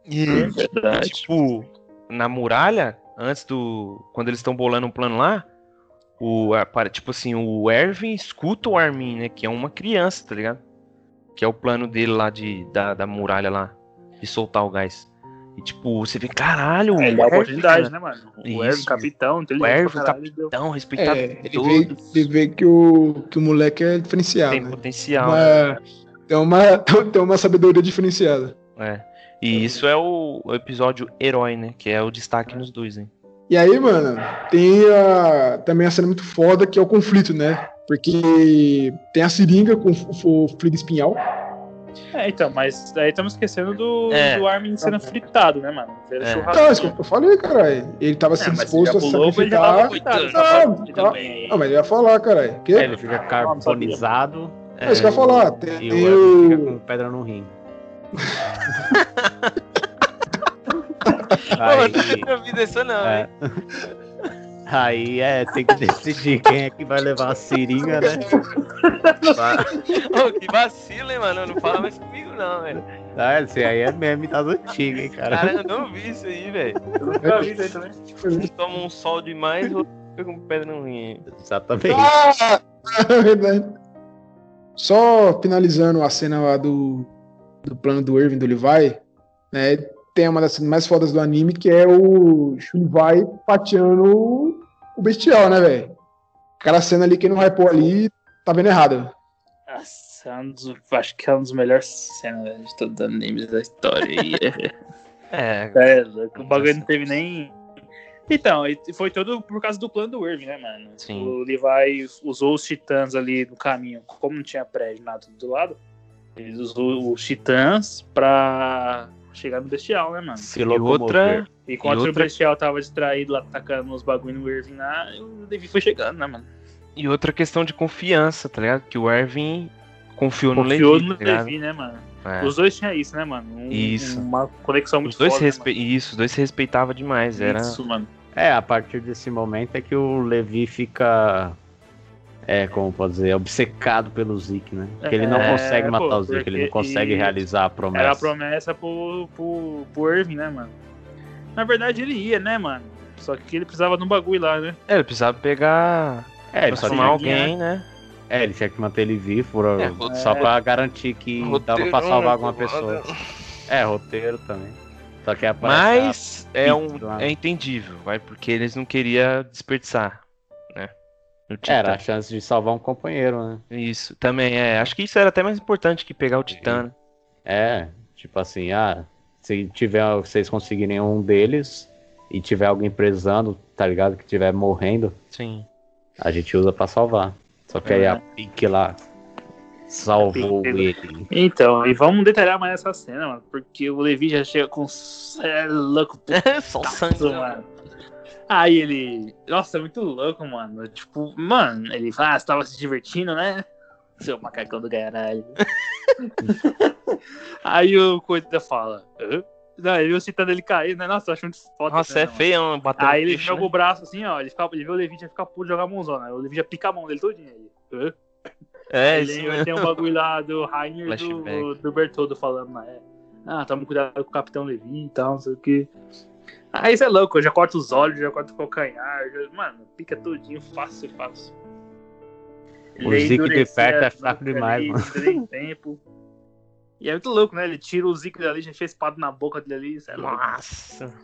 Speaker 3: É verdade.
Speaker 4: Tipo, na muralha, antes do. Quando eles estão bolando um plano lá, o, a- tipo assim, o Ervin escuta o Armin, né? Que é uma criança, tá ligado? Que é o plano dele lá de, da, da muralha lá, de soltar o gás. E tipo, você vê, caralho,
Speaker 3: É,
Speaker 4: o Ervin,
Speaker 3: oportunidade,
Speaker 4: cara,
Speaker 3: né, mano? O Ervin, capitão,
Speaker 4: O
Speaker 3: pra
Speaker 4: Ervin,
Speaker 3: caralho, ele deu-
Speaker 4: Tão respeitado
Speaker 1: É, ele vê, ele vê que, o, que o moleque é diferenciado.
Speaker 4: Tem
Speaker 1: né?
Speaker 4: potencial. né?
Speaker 1: Uma, tem, uma, tem uma sabedoria diferenciada.
Speaker 4: É. E isso é o, o episódio herói, né? Que é o destaque nos dois, hein?
Speaker 1: E aí, mano, tem a, também a cena muito foda que é o conflito, né? Porque tem a seringa com o, o espinhal.
Speaker 3: É, então, mas aí estamos esquecendo do,
Speaker 4: É.
Speaker 3: do Armin sendo fritado, né, mano?
Speaker 4: É.
Speaker 3: churrasco.
Speaker 1: Então, isso que eu falei, caralho. Ele tava se
Speaker 3: É, mas
Speaker 1: disposto
Speaker 3: já
Speaker 1: a
Speaker 3: ele tava
Speaker 1: sacrificar.
Speaker 3: fritado.
Speaker 1: Não. Não, mas ele ia falar, caralho. Que?
Speaker 2: É, ele fica carbonizado
Speaker 1: É isso que eu ia falar. Tem,
Speaker 2: e
Speaker 1: tem
Speaker 2: o Irving fica
Speaker 1: o.
Speaker 2: com pedra no rim.
Speaker 4: Pô,
Speaker 2: Aí,
Speaker 4: eu nunca vi dessa não,
Speaker 2: é,
Speaker 4: hein?
Speaker 2: aí é, tem que decidir quem é que vai levar a seringa, né?
Speaker 4: Ô, que vacilo, hein, mano? Não fala mais comigo, não, velho.
Speaker 2: Ah, esse aí é meme das antigas, hein, cara.
Speaker 4: Cara, eu não vi isso aí, velho.
Speaker 3: Eu nunca vi isso aí também.
Speaker 4: Você toma um sol demais, outro fica com pedra no rim.
Speaker 2: Exatamente.
Speaker 1: Ah! É verdade. Só finalizando a cena lá do, do plano do Irving do Levi, né? Tem uma das cenas mais fodas do anime, que é o Levi pateando o- bestial, né, velho? Aquela cena ali, quem não hypou ali, tá vendo errado.
Speaker 3: Nossa, é um dos, acho que é uma das melhores cenas de todos os animes da história. aí.
Speaker 4: É,
Speaker 3: é, louco, o bagulho não teve nem. Então, foi todo por causa do plano do Irving, né, mano?
Speaker 4: Sim.
Speaker 3: O Levi usou os titãs ali no caminho, como não tinha prédio nada do lado, ele usou os titãs pra chegar no bestial, né, mano?
Speaker 2: Se
Speaker 4: e outra.
Speaker 3: E enquanto
Speaker 4: outra-
Speaker 3: o bestial tava distraído lá, atacando os bagulho no Irving lá, o Levi foi chegando, né, mano?
Speaker 4: E outra questão de confiança, tá ligado? Que o Ervin confiou, no
Speaker 3: Confiou
Speaker 4: Levi,
Speaker 3: no
Speaker 4: tá?
Speaker 3: Levi, né, mano?
Speaker 4: É.
Speaker 3: Os dois tinham isso, né, mano? Um-
Speaker 4: Isso.
Speaker 3: Uma conexão muito
Speaker 4: Os dois
Speaker 3: foda, né,
Speaker 4: respe... Isso, os dois se respeitavam demais. Era...
Speaker 3: Isso, mano.
Speaker 2: É, a partir desse momento é que o Levi fica. É, como pode dizer, obcecado pelo Zeke, né? Porque ele não
Speaker 3: É,
Speaker 2: consegue matar
Speaker 3: pô,
Speaker 2: o Zeke, ele não consegue realizar a promessa.
Speaker 3: Era a promessa pro, pro, pro Irving, né, mano? Na verdade, ele ia, né, mano? Só que ele precisava de um bagulho lá, né?
Speaker 4: É, ele precisava pegar.
Speaker 2: É, ele só tinha,
Speaker 4: alguém, né?
Speaker 2: é, ele tinha que manter ele vivo por-
Speaker 4: É,
Speaker 2: só
Speaker 3: é.
Speaker 2: pra garantir que dava pra salvar alguma pessoa. É, roteiro também. Só que aparece
Speaker 4: Mas é, um,
Speaker 2: lá.
Speaker 4: é entendível, vai, porque eles não queriam desperdiçar, né?
Speaker 2: Era a chance de salvar um companheiro, né?
Speaker 4: Isso, também é. Acho que isso era até mais importante que pegar o Titã. né?
Speaker 2: É, tipo assim, ah, se tiver, vocês conseguirem um deles e tiver alguém prezando, tá ligado? Que tiver morrendo,
Speaker 4: Sim.
Speaker 2: a gente usa pra salvar. Só que aí
Speaker 3: É.
Speaker 2: a Pink lá salvou
Speaker 3: Pink-
Speaker 2: ele.
Speaker 3: Então, e vamos detalhar mais essa cena, mano. Porque o Levi já chega com. É louco,
Speaker 4: Só sangue.
Speaker 3: mano. Aí ele. Nossa, é muito louco, mano. Tipo, mano, ele fala, ah, você tava se divertindo, né? Seu macacão do caralho. Aí o Coita fala. Hã? Não, ele viu citando ele cair, né? Nossa, eu acho muito foda.
Speaker 4: Nossa,
Speaker 3: né,
Speaker 4: é
Speaker 3: mano?
Speaker 4: feio, bater
Speaker 3: Aí ele joga
Speaker 4: né?
Speaker 3: o braço assim, ó. Ele, fica, ele vê o Levi já fica puto jogar a mãozona. O Levi já pica a mão dele todinha. Aí. Hã?
Speaker 4: É,
Speaker 3: Aí
Speaker 4: isso
Speaker 3: tem um bagulho lá do Rainer do, do Bertoldo falando, né? Ah, toma cuidado com o Capitão Levi e tal, não sei o que. Aí isso é louco, eu já corto os olhos, já corto o calcanhar, já- mano, pica tudinho, fácil, fácil.
Speaker 2: O Zeke de perto é fraco demais,
Speaker 3: ali,
Speaker 2: mano.
Speaker 3: Tem tempo. E é muito louco, né? Ele tira o Zeke dali, já fez espada na boca dele ali, isso é louco.
Speaker 4: Nossa.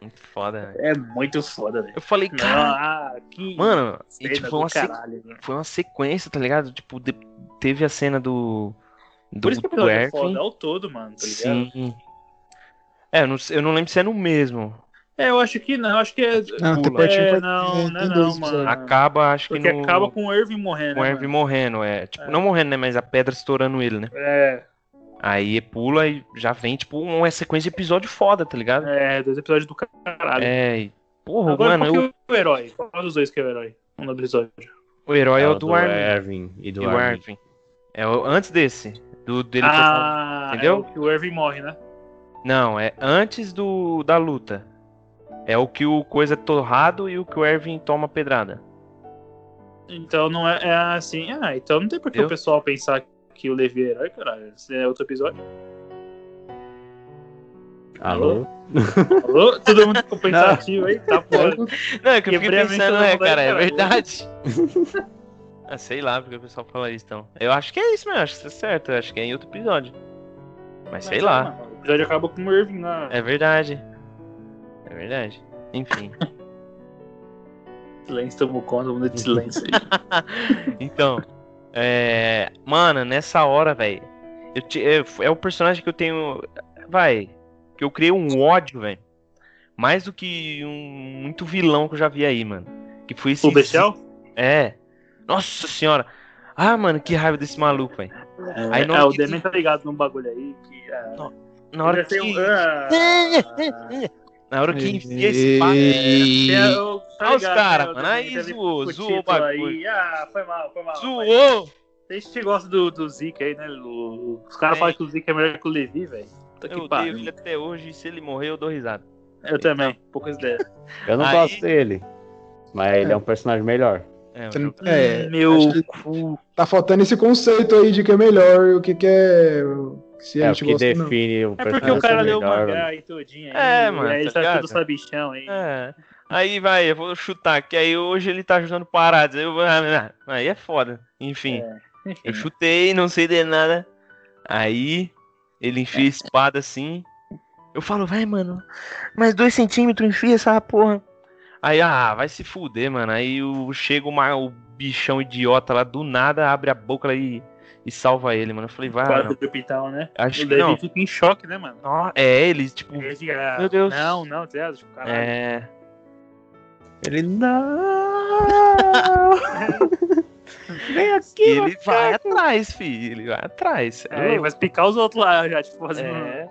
Speaker 4: Muito foda, velho.
Speaker 3: É muito foda, velho.
Speaker 4: Eu falei, cara.
Speaker 3: ah, que
Speaker 4: Mano, e, tipo, foi uma,
Speaker 3: caralho, né?
Speaker 4: foi uma sequência, tá ligado? Tipo, de- teve a cena do. Do,
Speaker 3: Por isso que o é foda, é o todo, mano, tá ligado?
Speaker 4: Sim. É, eu não, eu não lembro se é no mesmo.
Speaker 3: É, eu acho que não, eu acho que é.
Speaker 1: Não, tem
Speaker 3: É, não, não é não, mano.
Speaker 4: Acaba, acho
Speaker 3: Porque
Speaker 4: que no.
Speaker 3: acaba com o Irving morrendo,
Speaker 4: com o
Speaker 3: né,
Speaker 4: Erwin
Speaker 3: mano?
Speaker 4: morrendo, é. Tipo,
Speaker 3: É.
Speaker 4: não morrendo, né? Mas a pedra estourando ele, né?
Speaker 3: É,
Speaker 4: Aí pula e já vem, tipo, uma sequência de episódio foda, tá ligado?
Speaker 3: é, dois episódios do caralho.
Speaker 4: É. e- Porra,
Speaker 3: Agora,
Speaker 4: mano,
Speaker 3: qual
Speaker 4: eu-
Speaker 3: que é o herói? Qual dos dois que é o herói? Um do episódio.
Speaker 4: o herói é, o do,
Speaker 2: do
Speaker 4: Armin.
Speaker 2: Erwin e do. Armin.
Speaker 4: É o, antes desse. Do dele
Speaker 3: ah,
Speaker 4: entendeu?
Speaker 3: é o que o Irving morre, né?
Speaker 4: Não, é antes do da luta. É o que o coisa é torrado e o que o Erwin toma pedrada.
Speaker 3: Então não é, é assim. Ah, então não tem por que o pessoal pensar que o Levi é herói, caralho. Esse é outro episódio.
Speaker 2: Alô?
Speaker 3: Alô? Todo mundo ficou pensativo aí? Tá fora.
Speaker 4: Não, é que eu fiquei pensando, né,
Speaker 3: vontade,
Speaker 4: cara, é verdade. ah, sei lá porque o pessoal fala isso então. Eu acho que é isso mesmo, acho que tá certo, eu acho que é em outro episódio. Mas sei
Speaker 3: Mas,
Speaker 4: lá.
Speaker 3: mano, O episódio acaba com o Irving lá.
Speaker 4: É verdade. É verdade. Enfim.
Speaker 3: Silêncio tomou conta, mundo de silêncio aí.
Speaker 4: então, é. Mano, nessa hora, velho. eu te- É, é o personagem que eu tenho. Vai. Que eu criei um ódio, velho. Mais do que um muito vilão que eu já vi aí, mano. Que foi esse.
Speaker 3: O Bestial?
Speaker 4: É. Nossa senhora. Ah, mano, que raiva desse maluco, velho. Aí
Speaker 3: É,
Speaker 4: na
Speaker 3: é,
Speaker 4: hora
Speaker 3: o
Speaker 4: que-
Speaker 3: Demen tá ligado num bagulho aí que. é,
Speaker 4: Na hora que.
Speaker 3: um- ah,
Speaker 4: Na hora que enfia esse pá.
Speaker 3: a- eu- tá
Speaker 4: Olha os
Speaker 3: ligado,
Speaker 4: cara,
Speaker 3: né,
Speaker 4: mano, aí zoou,
Speaker 3: o
Speaker 4: zoou o bagulho.
Speaker 3: aí. Ah, foi mal, foi mal.
Speaker 4: Zoou!
Speaker 3: Vocês que gostam do, do Zeke aí, né? O- os caras
Speaker 4: É.
Speaker 3: falam que o Zeke é melhor que o Levi, velho.
Speaker 4: Eu odeio ele até hoje se ele morrer eu dou risada.
Speaker 3: Eu também, poucas ideias.
Speaker 2: Eu não
Speaker 4: Aí-
Speaker 2: gosto dele. Mas ele é um personagem melhor.
Speaker 4: É, eu-
Speaker 1: É,
Speaker 3: Meu cu.
Speaker 1: tá faltando esse conceito aí de que é melhor e o que, que é. Se
Speaker 2: É
Speaker 1: a
Speaker 2: o
Speaker 1: gente
Speaker 2: que
Speaker 1: gosta ou não.
Speaker 2: define o
Speaker 3: É
Speaker 2: personagem.
Speaker 3: porque o cara
Speaker 2: ser
Speaker 3: leu o mangá
Speaker 2: mano.
Speaker 3: aí todinho aí.
Speaker 4: É,
Speaker 3: e
Speaker 4: mano,
Speaker 3: Aí ele
Speaker 4: tá
Speaker 3: tá tudo sabichão aí.
Speaker 4: É. Aí vai, eu vou chutar, que aí hoje ele tá ajudando parados. Aí, eu vou... ah, Aí é foda. Enfim,
Speaker 3: É, enfim.
Speaker 4: eu chutei, não sei de nada. Aí ele enfia a espada assim. Eu falo, vai, mano, mais dois centímetros, enfia essa porra. Aí, ah, vai se fuder, mano. Aí o, chega o, o bichão idiota lá do nada, abre a boca lá e, e salva ele, mano. Eu falei, vai,
Speaker 3: Quadro do hospital, né?
Speaker 4: Acho
Speaker 3: o
Speaker 4: que não.
Speaker 3: fica em choque, né, mano?
Speaker 4: É, ele, tipo,
Speaker 3: Ele fica,
Speaker 4: Meu Deus.
Speaker 3: Não, não, ligado? Tipo, caralho.
Speaker 4: é.
Speaker 2: Ele não. Vem aqui,
Speaker 4: ele vai atrás, filho. Ele vai atrás.
Speaker 3: É, ele vai picar os outros lá já, tipo, fazendo.
Speaker 4: É.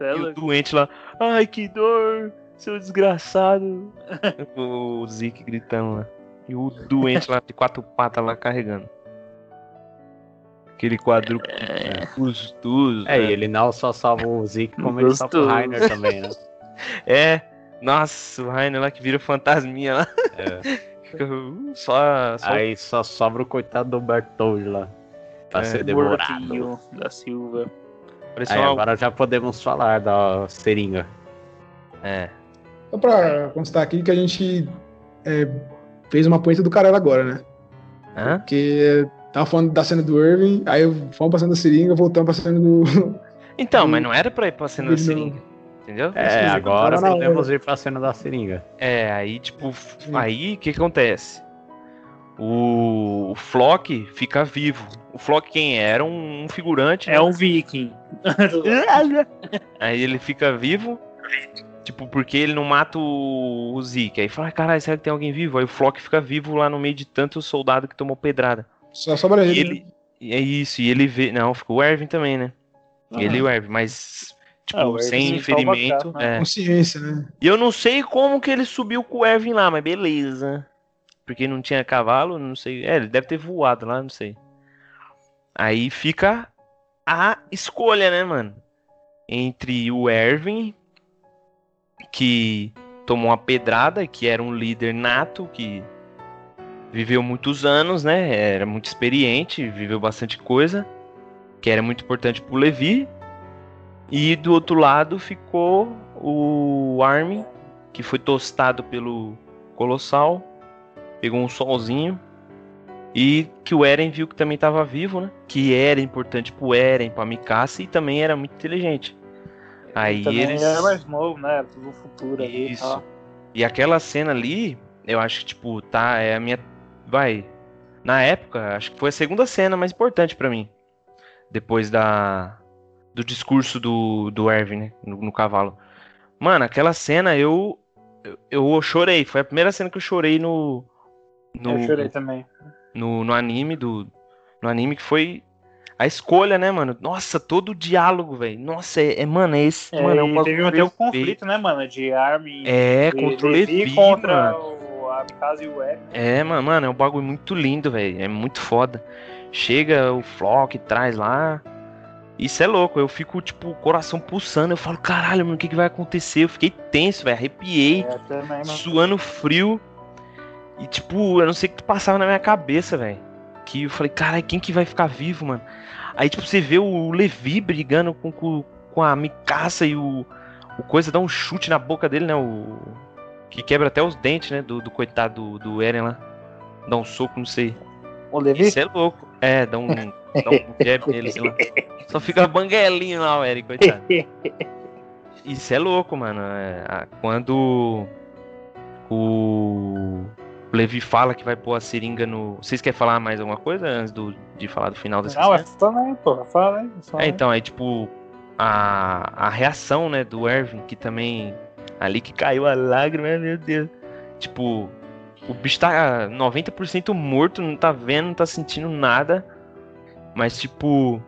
Speaker 3: É,
Speaker 4: E o doente lá, ai que dor, seu desgraçado. o Zeke gritando lá. E o doente lá de quatro patas lá carregando. Aquele quadrúpede gostoso.
Speaker 2: É,
Speaker 4: né?
Speaker 2: e ele não só salva o Zeke, como ele salva o. Rainer também, né?
Speaker 4: É, nossa, o Rainer lá que vira fantasminha lá.
Speaker 2: É.
Speaker 4: Uh, só, só
Speaker 2: Aí só sobra o coitado do Bertold lá. Pra
Speaker 4: É,
Speaker 2: ser devorado.
Speaker 3: Da Silva.
Speaker 2: Aí
Speaker 4: uma...
Speaker 2: agora já podemos falar da seringa.
Speaker 4: É,
Speaker 1: Só pra constar aqui que a gente é, fez uma punheta do caralho agora, né?
Speaker 4: hã?
Speaker 1: Porque tava falando da cena do Irving, aí fomos passando a seringa, voltamos pra cena do.
Speaker 4: Então,
Speaker 1: Do-
Speaker 4: mas não era pra ir pra cena da seringa. Entendeu?
Speaker 2: É,
Speaker 1: Isso,
Speaker 2: agora podemos ir pra cena da seringa.
Speaker 4: É, aí, tipo, f- aí o que, acontece? O, o Flock fica vivo. O Flock quem é? Era um, um figurante.
Speaker 3: É
Speaker 4: né?
Speaker 3: um viking.
Speaker 4: Aí ele fica vivo. Tipo, porque ele não mata o, o Zeke. Aí fala, "Ah, caralho, será que tem alguém vivo? Aí o Flock fica vivo lá no meio de tanto soldado que tomou pedrada.
Speaker 1: Só sobra
Speaker 4: E
Speaker 1: ele.
Speaker 4: ele. e É isso, e ele vê. Não, ficou o Erwin também, né? Ele e o Erwin, mas. Tipo,
Speaker 3: Ah,
Speaker 4: sem ferimento.
Speaker 3: cara,
Speaker 4: é.
Speaker 1: Consciência, né?
Speaker 4: E eu não sei como que ele subiu com o Erwin lá, mas beleza. Porque não tinha cavalo, não sei. É, ele deve ter voado lá, não sei. Aí fica a escolha, né, mano? Entre o Erwin, que tomou uma pedrada, que era um líder nato, que viveu muitos anos, né? Era muito experiente, viveu bastante coisa, que era muito importante pro Levi. E do outro lado ficou o Armin, que foi tostado pelo Colossal, pegou um solzinho. E que o Eren viu que também estava vivo, né? Que era importante pro Eren, pra Mikasa, e também era muito inteligente. Aí
Speaker 3: Também
Speaker 4: eles.
Speaker 3: era mais novo, né? Era tudo futuro ali.
Speaker 4: Isso. E aquela cena ali, eu acho que, tipo, tá, é a minha. Vai. Na época, acho que foi a segunda cena mais importante pra mim. Depois da. Do discurso do, do Erwin, né? No, no cavalo. Mano, aquela cena eu, eu. Eu chorei. Foi a primeira cena que eu chorei no. No,
Speaker 3: Eu chorei também.
Speaker 4: no, no anime do. No anime que foi. A escolha, né, mano? Nossa, todo o diálogo, velho. Nossa, é, é, mano, é esse.
Speaker 3: É,
Speaker 4: mano, é um
Speaker 3: teve até um
Speaker 4: perfeito.
Speaker 3: conflito, né, mano? De Armin
Speaker 4: É,
Speaker 3: e
Speaker 4: contra o Levi,
Speaker 3: contra
Speaker 4: mano.
Speaker 3: o a Mikasa e o.
Speaker 4: É, mano, mano, é um bagulho muito lindo, velho. É muito foda. Chega o Flock, traz lá. Isso é louco. Eu fico, tipo, coração pulsando. Eu falo, caralho, mano, o que, que vai acontecer? Eu fiquei tenso, velho. Arrepiei,
Speaker 3: É, também,
Speaker 4: suando frio. E, tipo, eu não sei o que passava na minha cabeça, velho. Que eu falei, caralho, quem que vai ficar vivo, mano? Aí, tipo, você vê o Levi brigando com, com, com a Mikasa e o, o coisa dá um chute na boca dele, né? O. Que quebra até os dentes, né? Do, do coitado do, do Eren lá. Dá um soco, não sei.
Speaker 3: O Levi?
Speaker 4: Isso é louco. É, dá um, dá um jab nele, sei lá. Só fica banguelinho lá, o Eren, coitado. Isso é louco, mano. É, quando o Levi fala que vai pôr a seringa no. Vocês querem falar mais alguma coisa antes do, de falar do final dessa
Speaker 3: Não, é fala aí, pô. Fala aí. fala
Speaker 4: É,
Speaker 3: aí.
Speaker 4: então, aí tipo, a, a reação, né, do Erwin, que também. Ali que caiu a lágrima, meu Deus. Tipo, o bicho tá 90% morto, não tá vendo, não tá sentindo nada. Mas, tipo,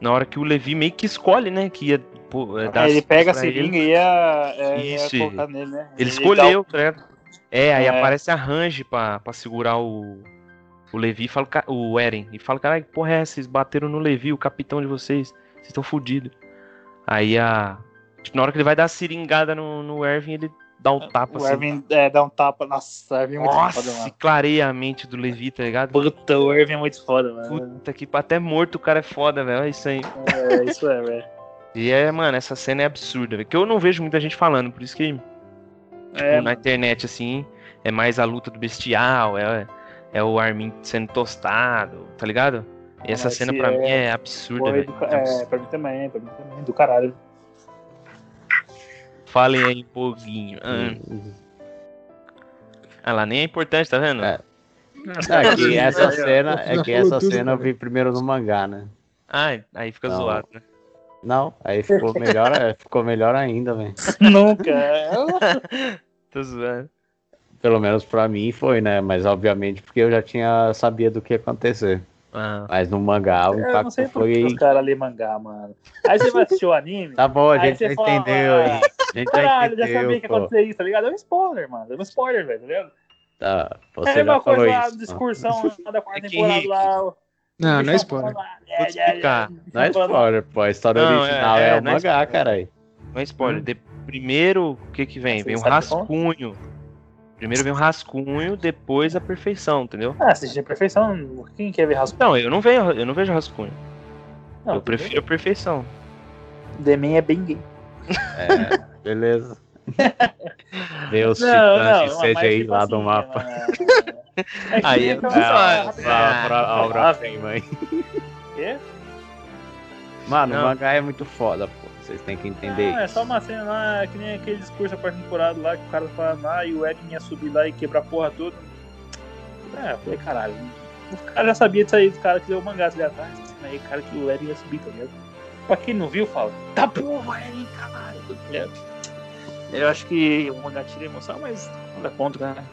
Speaker 4: na hora que o Levi meio que escolhe, né, que ia pô, é, dar
Speaker 3: ele pega a
Speaker 4: ele.
Speaker 3: seringa e ia, é, ia
Speaker 4: Isso,
Speaker 3: colocar nele, né?
Speaker 4: Ele
Speaker 3: dá
Speaker 4: escolheu, tá ligado? É, aí
Speaker 3: É.
Speaker 4: aparece a Range pra, pra segurar o, o Levi e fala, "Ca- o Eren. E fala, caralho, que porra é essa? Vocês bateram no Levi, o capitão de vocês. Vocês estão fodidos. Aí a. Tipo, na hora que ele vai dar a seringada no, no Erwin, ele dá um tapa
Speaker 3: O
Speaker 4: assim.
Speaker 3: Erwin é, dá um tapa. Nossa, o Erwin é muito
Speaker 4: Nossa,
Speaker 3: foda, mano.
Speaker 4: clareia a mente do Levi, tá ligado?
Speaker 3: Puta, o Erwin é muito foda, mano.
Speaker 4: Puta que até morto o cara é foda, velho. É isso aí.
Speaker 3: É, isso é, velho.
Speaker 4: E é, mano, essa cena é absurda, velho. Que eu não vejo muita gente falando, por isso que tipo,
Speaker 3: É,
Speaker 4: na internet, assim, é mais a luta do bestial, é, é o Armin sendo tostado, tá ligado? E essa
Speaker 3: Mas
Speaker 4: cena pra
Speaker 3: é-
Speaker 4: mim é absurda,
Speaker 3: foi
Speaker 4: velho.
Speaker 3: do, ca- é, pra mim também, pra mim também. Do caralho.
Speaker 4: Falem aí um pouquinho. Ah, ah lá, nem é importante, tá vendo?
Speaker 2: É. É que essa cena, é que essa
Speaker 1: tudo,
Speaker 2: cena eu vi primeiro no mangá, né?
Speaker 4: Ah, aí fica
Speaker 2: Não.
Speaker 4: zoado, né?
Speaker 2: Não, aí ficou melhor, é, ficou melhor ainda, velho.
Speaker 3: Nunca. é.
Speaker 4: Tô zoando.
Speaker 2: Pelo menos pra mim foi, né? Mas obviamente porque eu já tinha sabia do que ia acontecer.
Speaker 4: Ah,
Speaker 2: Mas no mangá o
Speaker 3: Eu não
Speaker 2: impacto
Speaker 3: sei por que
Speaker 2: foi.
Speaker 3: os caras lêem mangá, mano. Aí você vai assistir o anime.
Speaker 2: Tá bom, a
Speaker 3: Aí
Speaker 2: gente já
Speaker 3: fala,
Speaker 2: entendeu aí. A gente já
Speaker 3: Caralho, já
Speaker 2: entendeu,
Speaker 3: sabia que ia
Speaker 2: pô.
Speaker 3: acontecer isso, tá ligado? É um spoiler, mano. É um spoiler, velho, tá ligado?
Speaker 2: Tá,
Speaker 3: É
Speaker 2: você
Speaker 3: a mesma
Speaker 2: já falou
Speaker 3: coisa lá,
Speaker 2: isso.
Speaker 3: discursão lá da quarta
Speaker 4: É
Speaker 3: temporada lá. o-
Speaker 1: Não, não é
Speaker 3: o
Speaker 1: spoiler.
Speaker 4: Vou te explicar.
Speaker 2: Não é spoiler, pô. A história
Speaker 4: Não, é-
Speaker 2: original
Speaker 4: é,
Speaker 2: é, o
Speaker 4: não é
Speaker 2: mangá, caralho.
Speaker 4: não é spoiler. De- primeiro, o que que vem?
Speaker 3: Você
Speaker 4: Vem um rascunho. Primeiro vem um rascunho, depois a perfeição, entendeu?
Speaker 3: Ah, assistir a perfeição. Quem quer ver rascunho?
Speaker 4: Não, eu não vejo, eu não vejo rascunho.
Speaker 3: Não,
Speaker 4: eu prefiro a perfeição.
Speaker 3: Demen é bem gay.
Speaker 2: É, beleza. Os
Speaker 3: Não,
Speaker 2: titãs
Speaker 3: não,
Speaker 2: CGI
Speaker 3: tipo
Speaker 2: lá
Speaker 3: assim,
Speaker 2: do mapa.
Speaker 3: É que
Speaker 4: Aí Ah.
Speaker 2: Pra, pra,
Speaker 3: Ah,
Speaker 2: obra-prima, hein?
Speaker 3: Quê?
Speaker 2: Mano,
Speaker 4: Não.
Speaker 2: o mangá é muito foda, pô. Vocês têm que entender
Speaker 3: Ah, é só uma cena lá, que nem aquele discurso da quarta temporada lá, que o cara tá falando lá e o Eren ia subir lá e quebrar a porra toda. É, eu falei, caralho. O cara já sabia disso aí, do cara que leu o mangá, tá ligado? Ah, aí, cara, que o Eren ia subir, tá ligado? Pra quem não viu, fala, tá porra, Eren, caralho. ligado? Eu acho que o mangá tira emoção, mas nada contra, né?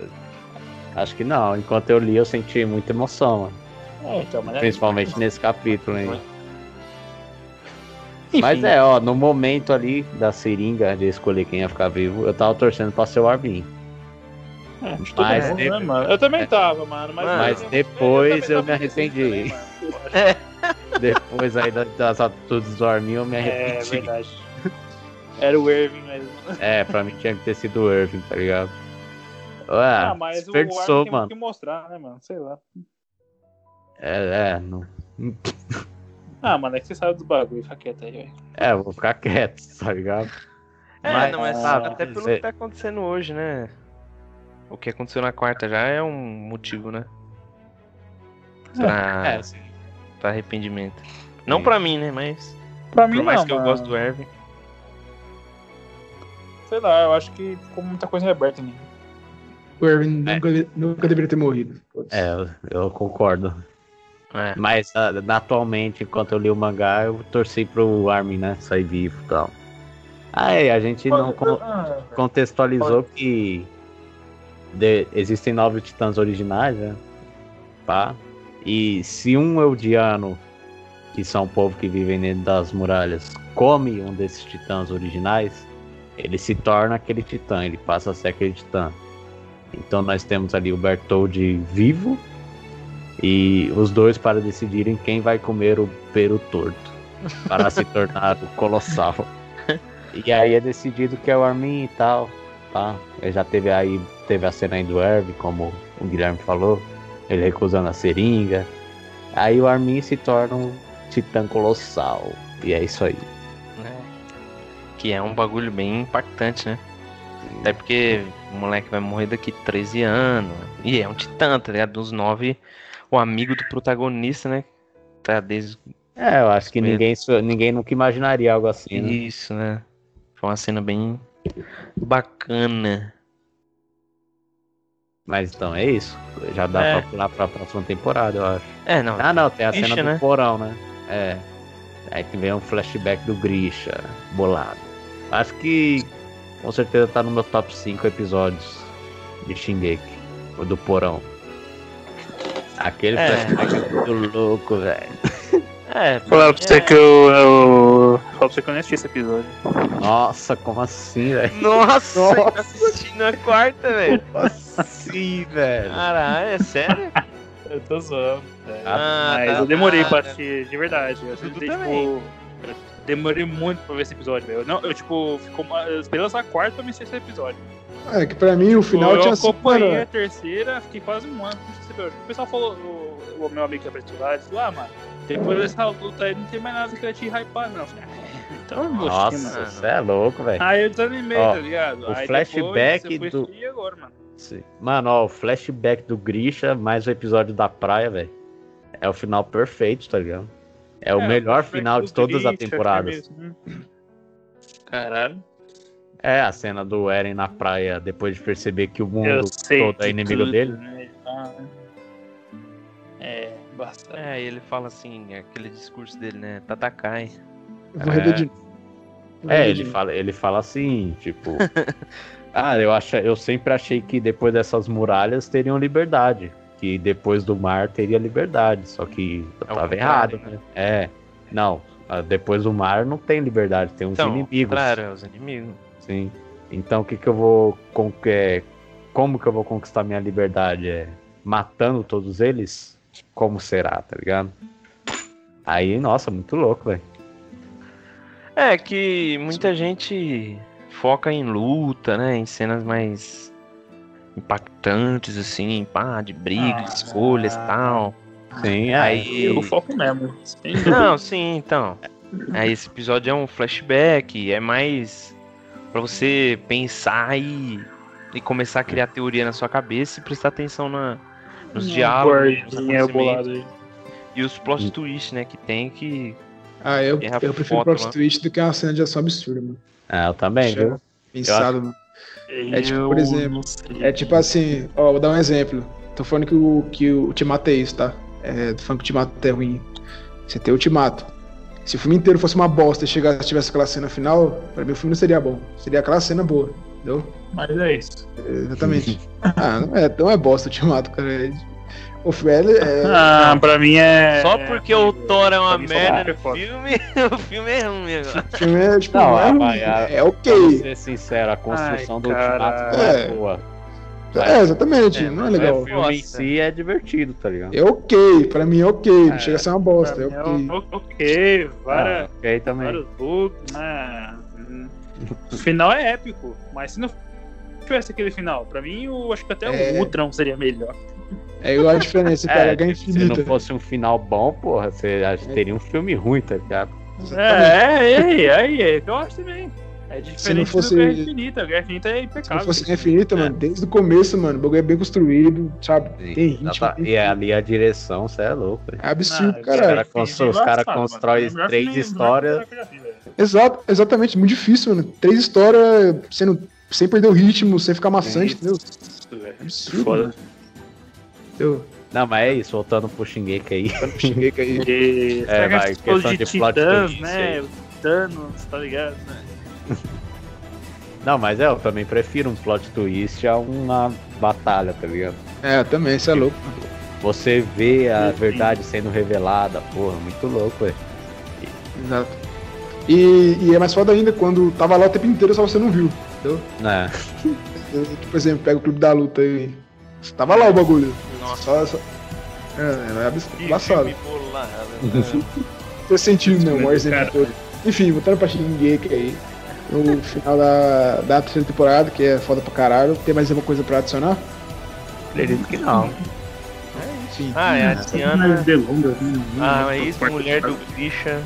Speaker 2: Acho que não. Enquanto eu li, eu senti muita emoção, mano.
Speaker 3: É, então, é-
Speaker 2: Principalmente nesse capítulo aí.
Speaker 3: Enfim,
Speaker 2: Mas é, ó, no momento ali da seringa de escolher quem ia ficar vivo, eu tava torcendo pra ser o Armin.
Speaker 3: é,
Speaker 2: mas
Speaker 3: mundo,
Speaker 2: de-
Speaker 3: né, mano? Eu também tava, mano. Mas,
Speaker 4: Mas
Speaker 3: eu-
Speaker 2: depois eu me
Speaker 3: tava pensando
Speaker 2: arrependi.
Speaker 3: também, mano.
Speaker 2: Depois aí da- das atitudes do Armin, eu me
Speaker 3: É
Speaker 2: arrependi.
Speaker 3: verdade. Era o Irving mesmo.
Speaker 2: É, pra mim tinha que ter sido o Irving, tá ligado? Ué,
Speaker 3: Ah, mas o tem
Speaker 2: mano.
Speaker 3: que mostrar, né, mano? Sei lá.
Speaker 2: É, é, não...
Speaker 3: Ah, mano, é que você sabe dos bagulho, fica quieto aí, velho.
Speaker 2: é, eu vou ficar quieto, tá ligado?
Speaker 4: É,
Speaker 2: Mas,
Speaker 4: não, mas
Speaker 3: sabe,
Speaker 4: até pelo
Speaker 2: dizer-
Speaker 4: que tá acontecendo hoje, né? O que aconteceu na quarta já é um motivo, né? Pra,
Speaker 2: É, sim.
Speaker 4: pra arrependimento. Não pra mim, né? Mas.
Speaker 3: Pra mim,
Speaker 4: Por mais
Speaker 3: não,
Speaker 4: que eu
Speaker 3: mano.
Speaker 4: gosto do Erwin.
Speaker 3: Sei lá, eu acho que ficou muita coisa aberta ali.
Speaker 1: O Irving nunca, nunca deveria ter morrido.
Speaker 2: É, eu, eu concordo.
Speaker 4: É.
Speaker 2: Mas ah, atualmente, enquanto eu li o mangá, eu torci pro Armin, né? Sair vivo e tal. Aí, a gente não con-
Speaker 3: Ah,
Speaker 2: contextualizou que de- existem nove titãs originais, né? Pá. E se um Eldiano, que são o povo que vivem dentro das muralhas, come um desses titãs originais, ele se torna aquele titã, ele passa a ser aquele titã. Então nós temos ali o Bertold vivo e os dois para decidirem quem vai comer o peru torto para se tornar o colossal. E aí é decidido que é o Armin e tal, tá? Já teve aí, teve a cena aí do Herb, como o Guilherme falou, ele recusando a seringa. Aí o Armin se torna um titã colossal. E é isso aí.
Speaker 4: né? Que é um bagulho bem impactante, né? Até porque o moleque vai morrer daqui 13 anos. E é um titã, tá ligado? Dos nove, o amigo do protagonista, né? Tá desde.
Speaker 2: É, eu acho que
Speaker 4: Medo.
Speaker 2: ninguém, ninguém nunca imaginaria algo assim, né?
Speaker 4: Isso, né? Foi uma cena bem bacana.
Speaker 2: Mas então é isso. Já dá
Speaker 4: É.
Speaker 2: pra pular pra próxima temporada, eu acho.
Speaker 4: É, não.
Speaker 2: Ah, não, tem a
Speaker 4: Grisha,
Speaker 2: cena do
Speaker 4: né?
Speaker 2: porão, né? É. Aí que vem um flashback do Grisha, bolado. Acho que com certeza tá no meu top 5 episódios de Shingeki, o do porão. Aquele
Speaker 4: É.
Speaker 2: flashback é muito louco, velho.
Speaker 4: É,
Speaker 3: Falaram pra você
Speaker 4: é.
Speaker 3: que eu. eu... Falaram pra você que eu nem assisti esse episódio.
Speaker 2: Nossa, como assim, velho?
Speaker 4: Nossa,
Speaker 2: Nossa.
Speaker 4: eu assisti na quarta, velho.
Speaker 2: Como assim, velho?
Speaker 4: Caralho, é sério?
Speaker 3: Eu tô zoando. velho.
Speaker 4: Ah,
Speaker 3: Mas
Speaker 4: tá
Speaker 3: eu demorei pra
Speaker 4: nada.
Speaker 3: assistir, de verdade. Eu assisti, tipo. Demorei muito pra ver esse episódio, velho. Eu Não, eu, tipo, ficou uma... eu esperei lançar a quarta pra me assistir esse episódio.
Speaker 1: É, que pra mim o final
Speaker 3: eu
Speaker 1: tinha sido.
Speaker 3: acompanhei a terceira, fiquei quase um ano com episódio. O pessoal falou, o, o meu amigo que lá, ele falou, ah, mano, depois dessa luta aí não tem mais nada que vai te hypar, não. Eu falei, ah, então eu
Speaker 2: Nossa, você é louco, velho.
Speaker 3: Aí eu desanimei,
Speaker 2: Ó,
Speaker 3: tá ligado?
Speaker 2: o
Speaker 3: aí
Speaker 2: flashback
Speaker 3: depois, eu
Speaker 2: do-
Speaker 3: agora, mano.
Speaker 2: Sim. Mano, ó, o flashback do Grisha, mais o episódio da praia, velho. É o final perfeito, tá ligado? É o
Speaker 3: É,
Speaker 2: melhor
Speaker 3: flashback
Speaker 2: final de todas as
Speaker 3: é
Speaker 2: temporadas.
Speaker 3: mesmo. Caralho.
Speaker 2: É a cena do Eren na praia depois de perceber que o mundo todo é inimigo
Speaker 3: tudo,
Speaker 2: dele.
Speaker 3: né? Ah, É, bastante.
Speaker 4: É, e ele fala assim, aquele discurso dele, né? Tatakai.
Speaker 1: eu vou
Speaker 2: É,
Speaker 1: rever
Speaker 2: ele fala, ele fala assim, tipo. ah, eu, acha, eu sempre achei que depois dessas muralhas teriam liberdade. Que depois do mar teria liberdade. Só que eu
Speaker 4: É
Speaker 2: tava errado,
Speaker 4: contrário,
Speaker 2: né? É. Não, ah, depois do mar não tem liberdade, tem uns
Speaker 4: Então,
Speaker 2: inimigos.
Speaker 4: claro, é os inimigos.
Speaker 2: Sim. Então o que que eu vou. é, como que eu vou conquistar minha liberdade? É matando todos eles? Como será, tá ligado? Aí, nossa, muito louco, velho.
Speaker 4: É que muita gente foca em luta, né? Em cenas mais impactantes, assim, pá, de briga, de
Speaker 3: Ah.
Speaker 4: escolhas e tal.
Speaker 2: Sim,
Speaker 4: Aí-
Speaker 3: Eu foco mesmo. Sim.
Speaker 4: Não, sim, então. Aí esse episódio é um flashback, é mais pra você pensar e, e começar a criar teoria na sua cabeça e prestar atenção na, nos diálogos, nos e os plot twists, né, que tem que
Speaker 1: Ah, eu, eu prefiro
Speaker 4: foto,
Speaker 1: plot
Speaker 4: mano.
Speaker 1: twist do que uma cena de ação absurda, mano.
Speaker 2: É, eu também,
Speaker 1: Chega
Speaker 2: viu?
Speaker 1: Pensado, mano. É tipo, por
Speaker 3: Eu
Speaker 1: exemplo. É tipo assim, ó, vou dar um exemplo. Tô falando que o, que o Ultimato é isso, tá? É, tô falando que o Ultimato é ruim. Você tem o Ultimato. Se o filme inteiro fosse uma bosta e chegasse tivesse aquela cena final, pra mim o filme não seria bom. Seria aquela cena boa, entendeu?
Speaker 3: Mas é isso.
Speaker 1: É, Exatamente. ah, não é, não é bosta o Ultimato, cara. É- O filme é.
Speaker 3: Ah, pra mim é.
Speaker 4: Só porque o Thor é uma
Speaker 3: pra
Speaker 4: merda
Speaker 3: é
Speaker 4: no filme, o filme é ruim agora.
Speaker 1: O filme é, tipo,
Speaker 2: Não,
Speaker 1: não, é,
Speaker 2: ah,
Speaker 1: ruim,
Speaker 2: ah,
Speaker 1: é
Speaker 2: Pra
Speaker 1: ok.
Speaker 2: ser sincero, a construção
Speaker 3: Ai,
Speaker 2: do Ultimato
Speaker 3: caralho.
Speaker 2: não é
Speaker 1: É.
Speaker 2: boa.
Speaker 1: É, exatamente,
Speaker 4: É,
Speaker 1: não é
Speaker 4: mas
Speaker 1: legal.
Speaker 2: O filme em si é divertido, tá ligado?
Speaker 1: É ok, pra mim é ok. Não
Speaker 3: É,
Speaker 1: chega a ser uma bosta, é ok.
Speaker 3: é ok, várias,
Speaker 2: Ah, ok também.
Speaker 3: vários bugs, né? O final é épico, mas se não tivesse aquele final, pra mim, eu acho que até
Speaker 1: É.
Speaker 3: o Ultron seria melhor.
Speaker 1: É igual a diferença, cara, é,
Speaker 2: É,
Speaker 1: é
Speaker 2: se
Speaker 1: infinita.
Speaker 2: não fosse um final bom, porra, você teria um filme ruim, tá ligado?
Speaker 3: É, é, é que eu acho também. É diferente
Speaker 1: fosse-
Speaker 3: do Guerra Infinita. O Guerra Infinita é
Speaker 1: Se não
Speaker 3: impecável.
Speaker 1: fosse infinita, mano, desde o começo, mano, o bagulho é bem construído, sabe? Tem ritmo. Tem-
Speaker 2: E ali a direção, você é louco.
Speaker 1: É absurdo,
Speaker 3: Ah,
Speaker 2: Os
Speaker 1: caralho.
Speaker 2: caras constro- os cara constroem três histórias.
Speaker 1: Exato, exatamente, muito difícil, mano. Três histórias sendo, sem perder o ritmo, sem ficar maçante, entendeu? Absurdo,
Speaker 3: Foda.
Speaker 1: mano. Eu,
Speaker 2: Não, mas é isso, voltando pro Shingeki aí.
Speaker 1: eu não cheguei aí.
Speaker 2: É,
Speaker 3: é,
Speaker 2: vai, questão
Speaker 3: de,
Speaker 2: de plot
Speaker 3: titãs,
Speaker 2: twist
Speaker 3: né?
Speaker 2: aí.
Speaker 3: Os Thanos, tá ligado? Né?
Speaker 2: Não, mas é, eu também prefiro um plot twist a uma batalha, tá ligado?
Speaker 1: É, também, isso é louco.
Speaker 2: Você vê a verdade sendo revelada, porra, muito louco, velho.
Speaker 1: Exato. E, e é mais foda ainda quando tava lá o tempo inteiro, só você não viu.
Speaker 2: É,
Speaker 1: Eu, Por exemplo, pega o clube da luta aí. Tava lá o bagulho.
Speaker 4: Nossa,
Speaker 1: Só, só... É, é abs-
Speaker 4: que
Speaker 1: embaçado.
Speaker 4: filme bolado. né?
Speaker 1: Tô sentindo, né? O exemplo todo. Enfim, voltando pra Shingeki aí. No final da, da terceira temporada, que é foda pra caralho. Tem mais alguma coisa pra adicionar?
Speaker 2: acredito que não.
Speaker 1: Sim.
Speaker 4: Ah, é a Tiana,
Speaker 3: né?
Speaker 4: a ex-mulher do Grisha,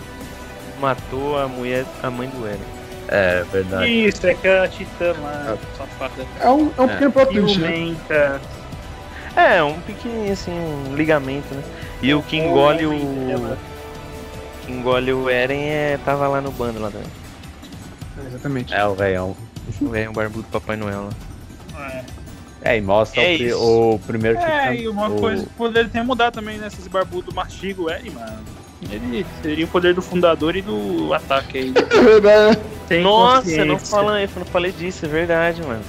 Speaker 4: matou a mulher, a mãe do Eren.
Speaker 2: É, verdade.
Speaker 3: Isso, é que a Titã lá, safada,
Speaker 1: É um, é um
Speaker 2: É.
Speaker 1: pequeno plot twist, né?
Speaker 4: É, um pequenininho assim, um ligamento, né? E o que engole o. Que engole o Eren é, tava lá no bando lá também.
Speaker 1: É, exatamente.
Speaker 2: É, o velhão.
Speaker 4: O Eren, o barbudo Papai Noel lá.
Speaker 3: É.
Speaker 2: É, e mostra
Speaker 4: É
Speaker 2: o, pri- o primeiro
Speaker 3: É,
Speaker 2: titã-
Speaker 3: e uma
Speaker 2: o-
Speaker 3: coisa, o poder tem mudado também, né? Esses barbudo mastiga o Eren, mano. Ele seria o poder do fundador e do ataque aí.
Speaker 1: É verdade.
Speaker 3: Tem
Speaker 4: Nossa, não, falei, eu não falei disso, é verdade, mano.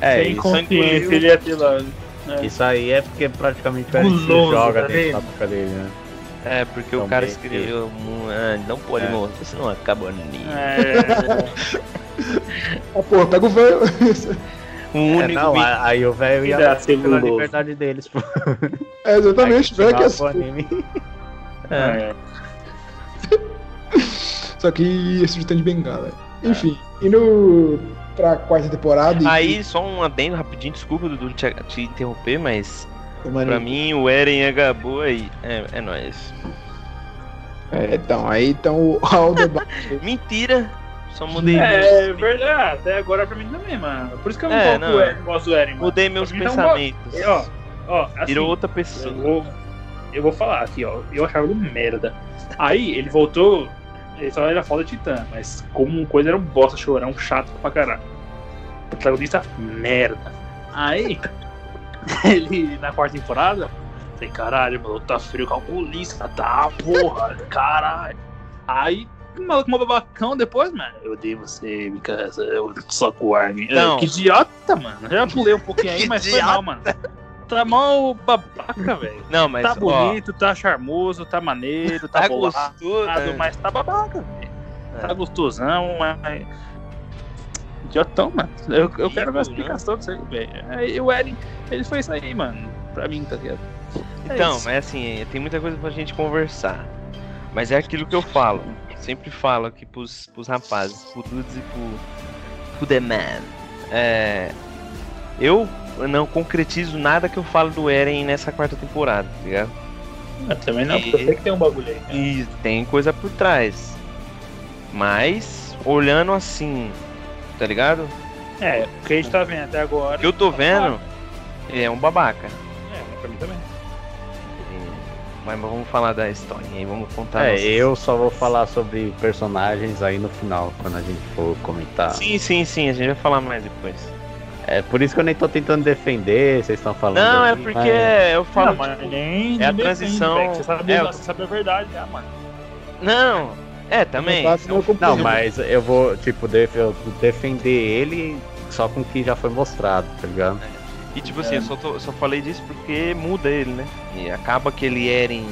Speaker 2: É,
Speaker 3: Tem
Speaker 2: isso,
Speaker 3: ele ia ter lá. né?
Speaker 2: isso aí é porque praticamente o joga
Speaker 3: tá
Speaker 2: dentro da boca dele, né?
Speaker 4: É, porque
Speaker 2: Então,
Speaker 4: o cara escreveu. ah, não pode
Speaker 2: É.
Speaker 4: morrer, senão acaba ninho.
Speaker 3: É,
Speaker 1: Ah, porra, pega o velho.
Speaker 4: O
Speaker 2: É,
Speaker 4: único.
Speaker 2: não, aí o velho ia lá pela liberdade deles, pô.
Speaker 1: É, exatamente, velho que é assim.
Speaker 2: anime.
Speaker 4: é.
Speaker 3: é.
Speaker 1: Só que esse de de bengala. Enfim, indo pra quarta temporada. e-
Speaker 4: Aí, só um adendo rapidinho, desculpa, Dudu, te, te interromper, mas pra mim o Eren acabou aí. É, é nóis.
Speaker 1: É, então, aí então o Aldebaran.
Speaker 4: Mentira! Só mudei.
Speaker 3: É
Speaker 4: meus-
Speaker 3: verdade, até agora pra mim também, mano. Por isso que eu não
Speaker 4: É,
Speaker 3: gosto
Speaker 4: não.
Speaker 3: do Eren, gosto do Eren, mano.
Speaker 4: Mudei meus
Speaker 3: Então,
Speaker 4: pensamentos.
Speaker 3: E, Ó, ó, assim,
Speaker 4: Virou outra
Speaker 3: eu
Speaker 4: pessoa.
Speaker 3: vou, eu vou falar aqui, ó. Eu achava ele um merda. Aí ele voltou, ele só era foda titã, mas como coisa era um bosta chorão, um chato pra caralho. Protagonista merda. Aí, ele na quarta temporada, falei, caralho, mano, tá frio calculista, tá, porra, caralho. Aí, o maluco mó babacão depois, mano. Eu odeio você, because eu só com Armin.
Speaker 4: Não.
Speaker 3: Que idiota, mano. Já pulei um pouquinho aí, mas foi mal, mano. Tá mal babaca, velho.
Speaker 4: Não, mas.
Speaker 3: Tá
Speaker 4: ó,
Speaker 3: bonito, tá charmoso, tá maneiro, tá,
Speaker 4: tá
Speaker 3: bolado,
Speaker 4: gostoso. é.
Speaker 3: mas tá babaca, velho.
Speaker 4: É.
Speaker 3: Tá gostosão, mas. Idiotão, mano. Eu, eu quero ver a explicação disso aí, velho. O Eren, ele foi isso aí, mano. Pra mim, tá ligado? É
Speaker 4: Então,
Speaker 3: isso.
Speaker 4: mas assim, tem muita coisa pra gente conversar. Mas é aquilo que eu falo. Sempre falo aqui pros, pros rapazes, pro Dudes e pro, pro The Man. É, eu não concretizo nada que eu falo do Eren nessa quarta temporada, tá ligado?
Speaker 3: Eu também não,
Speaker 4: E-
Speaker 3: porque eu sei que tem um bagulho aí.
Speaker 4: E tem coisa por trás. Mas, olhando assim, tá ligado?
Speaker 3: É, o que a gente tá vendo até agora.
Speaker 4: O que eu tô vendo, ele é um babaca.
Speaker 3: É, pra mim também.
Speaker 4: Mas vamos falar da história aí, vamos contar.
Speaker 2: É,
Speaker 4: nossas-
Speaker 2: eu só vou falar sobre personagens aí no final, quando a gente for comentar.
Speaker 4: Sim, sim, sim, a gente vai falar mais depois.
Speaker 2: É por isso que eu nem tô tentando defender, vocês estão falando.
Speaker 4: Não, é
Speaker 2: aí,
Speaker 4: porque
Speaker 2: mas-
Speaker 4: eu falo.
Speaker 3: Não, mas
Speaker 4: tipo,
Speaker 3: nem,
Speaker 4: é a transição-
Speaker 3: defende, velho, Você sabe,
Speaker 4: é,
Speaker 3: você sabe a verdade, né, mano?
Speaker 4: Não, é, também.
Speaker 2: Não, mas eu vou, tipo, def- eu defender ele só com o que já foi mostrado, tá ligado?
Speaker 4: E tipo assim, eu só, tô- só falei disso porque muda ele, né? E acaba que ele era em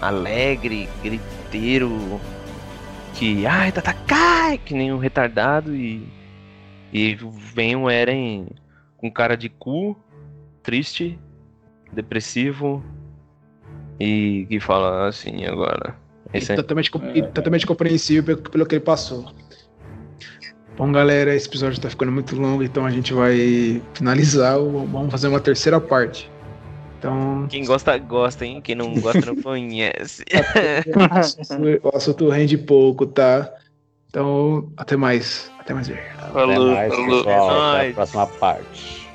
Speaker 4: alegre, griteiro, que ai, Tata cai, que nem um retardado e e vem o Eren com cara de cu, triste, depressivo e que fala assim agora. Esse
Speaker 1: E
Speaker 4: é...
Speaker 1: totalmente, e totalmente compreensível pelo, pelo que ele passou. Bom, galera, esse episódio tá ficando muito longo, então a gente vai finalizar. Vamos fazer uma terceira parte. Então,
Speaker 4: Quem gosta, gosta, hein? Quem não gosta, não conhece.
Speaker 1: o assunto rende pouco, tá? Então, até mais. Até mais ver.
Speaker 2: Até
Speaker 3: Falou,
Speaker 2: mais,
Speaker 3: falou.
Speaker 2: pessoal. Até
Speaker 4: Nóis.
Speaker 2: a próxima parte.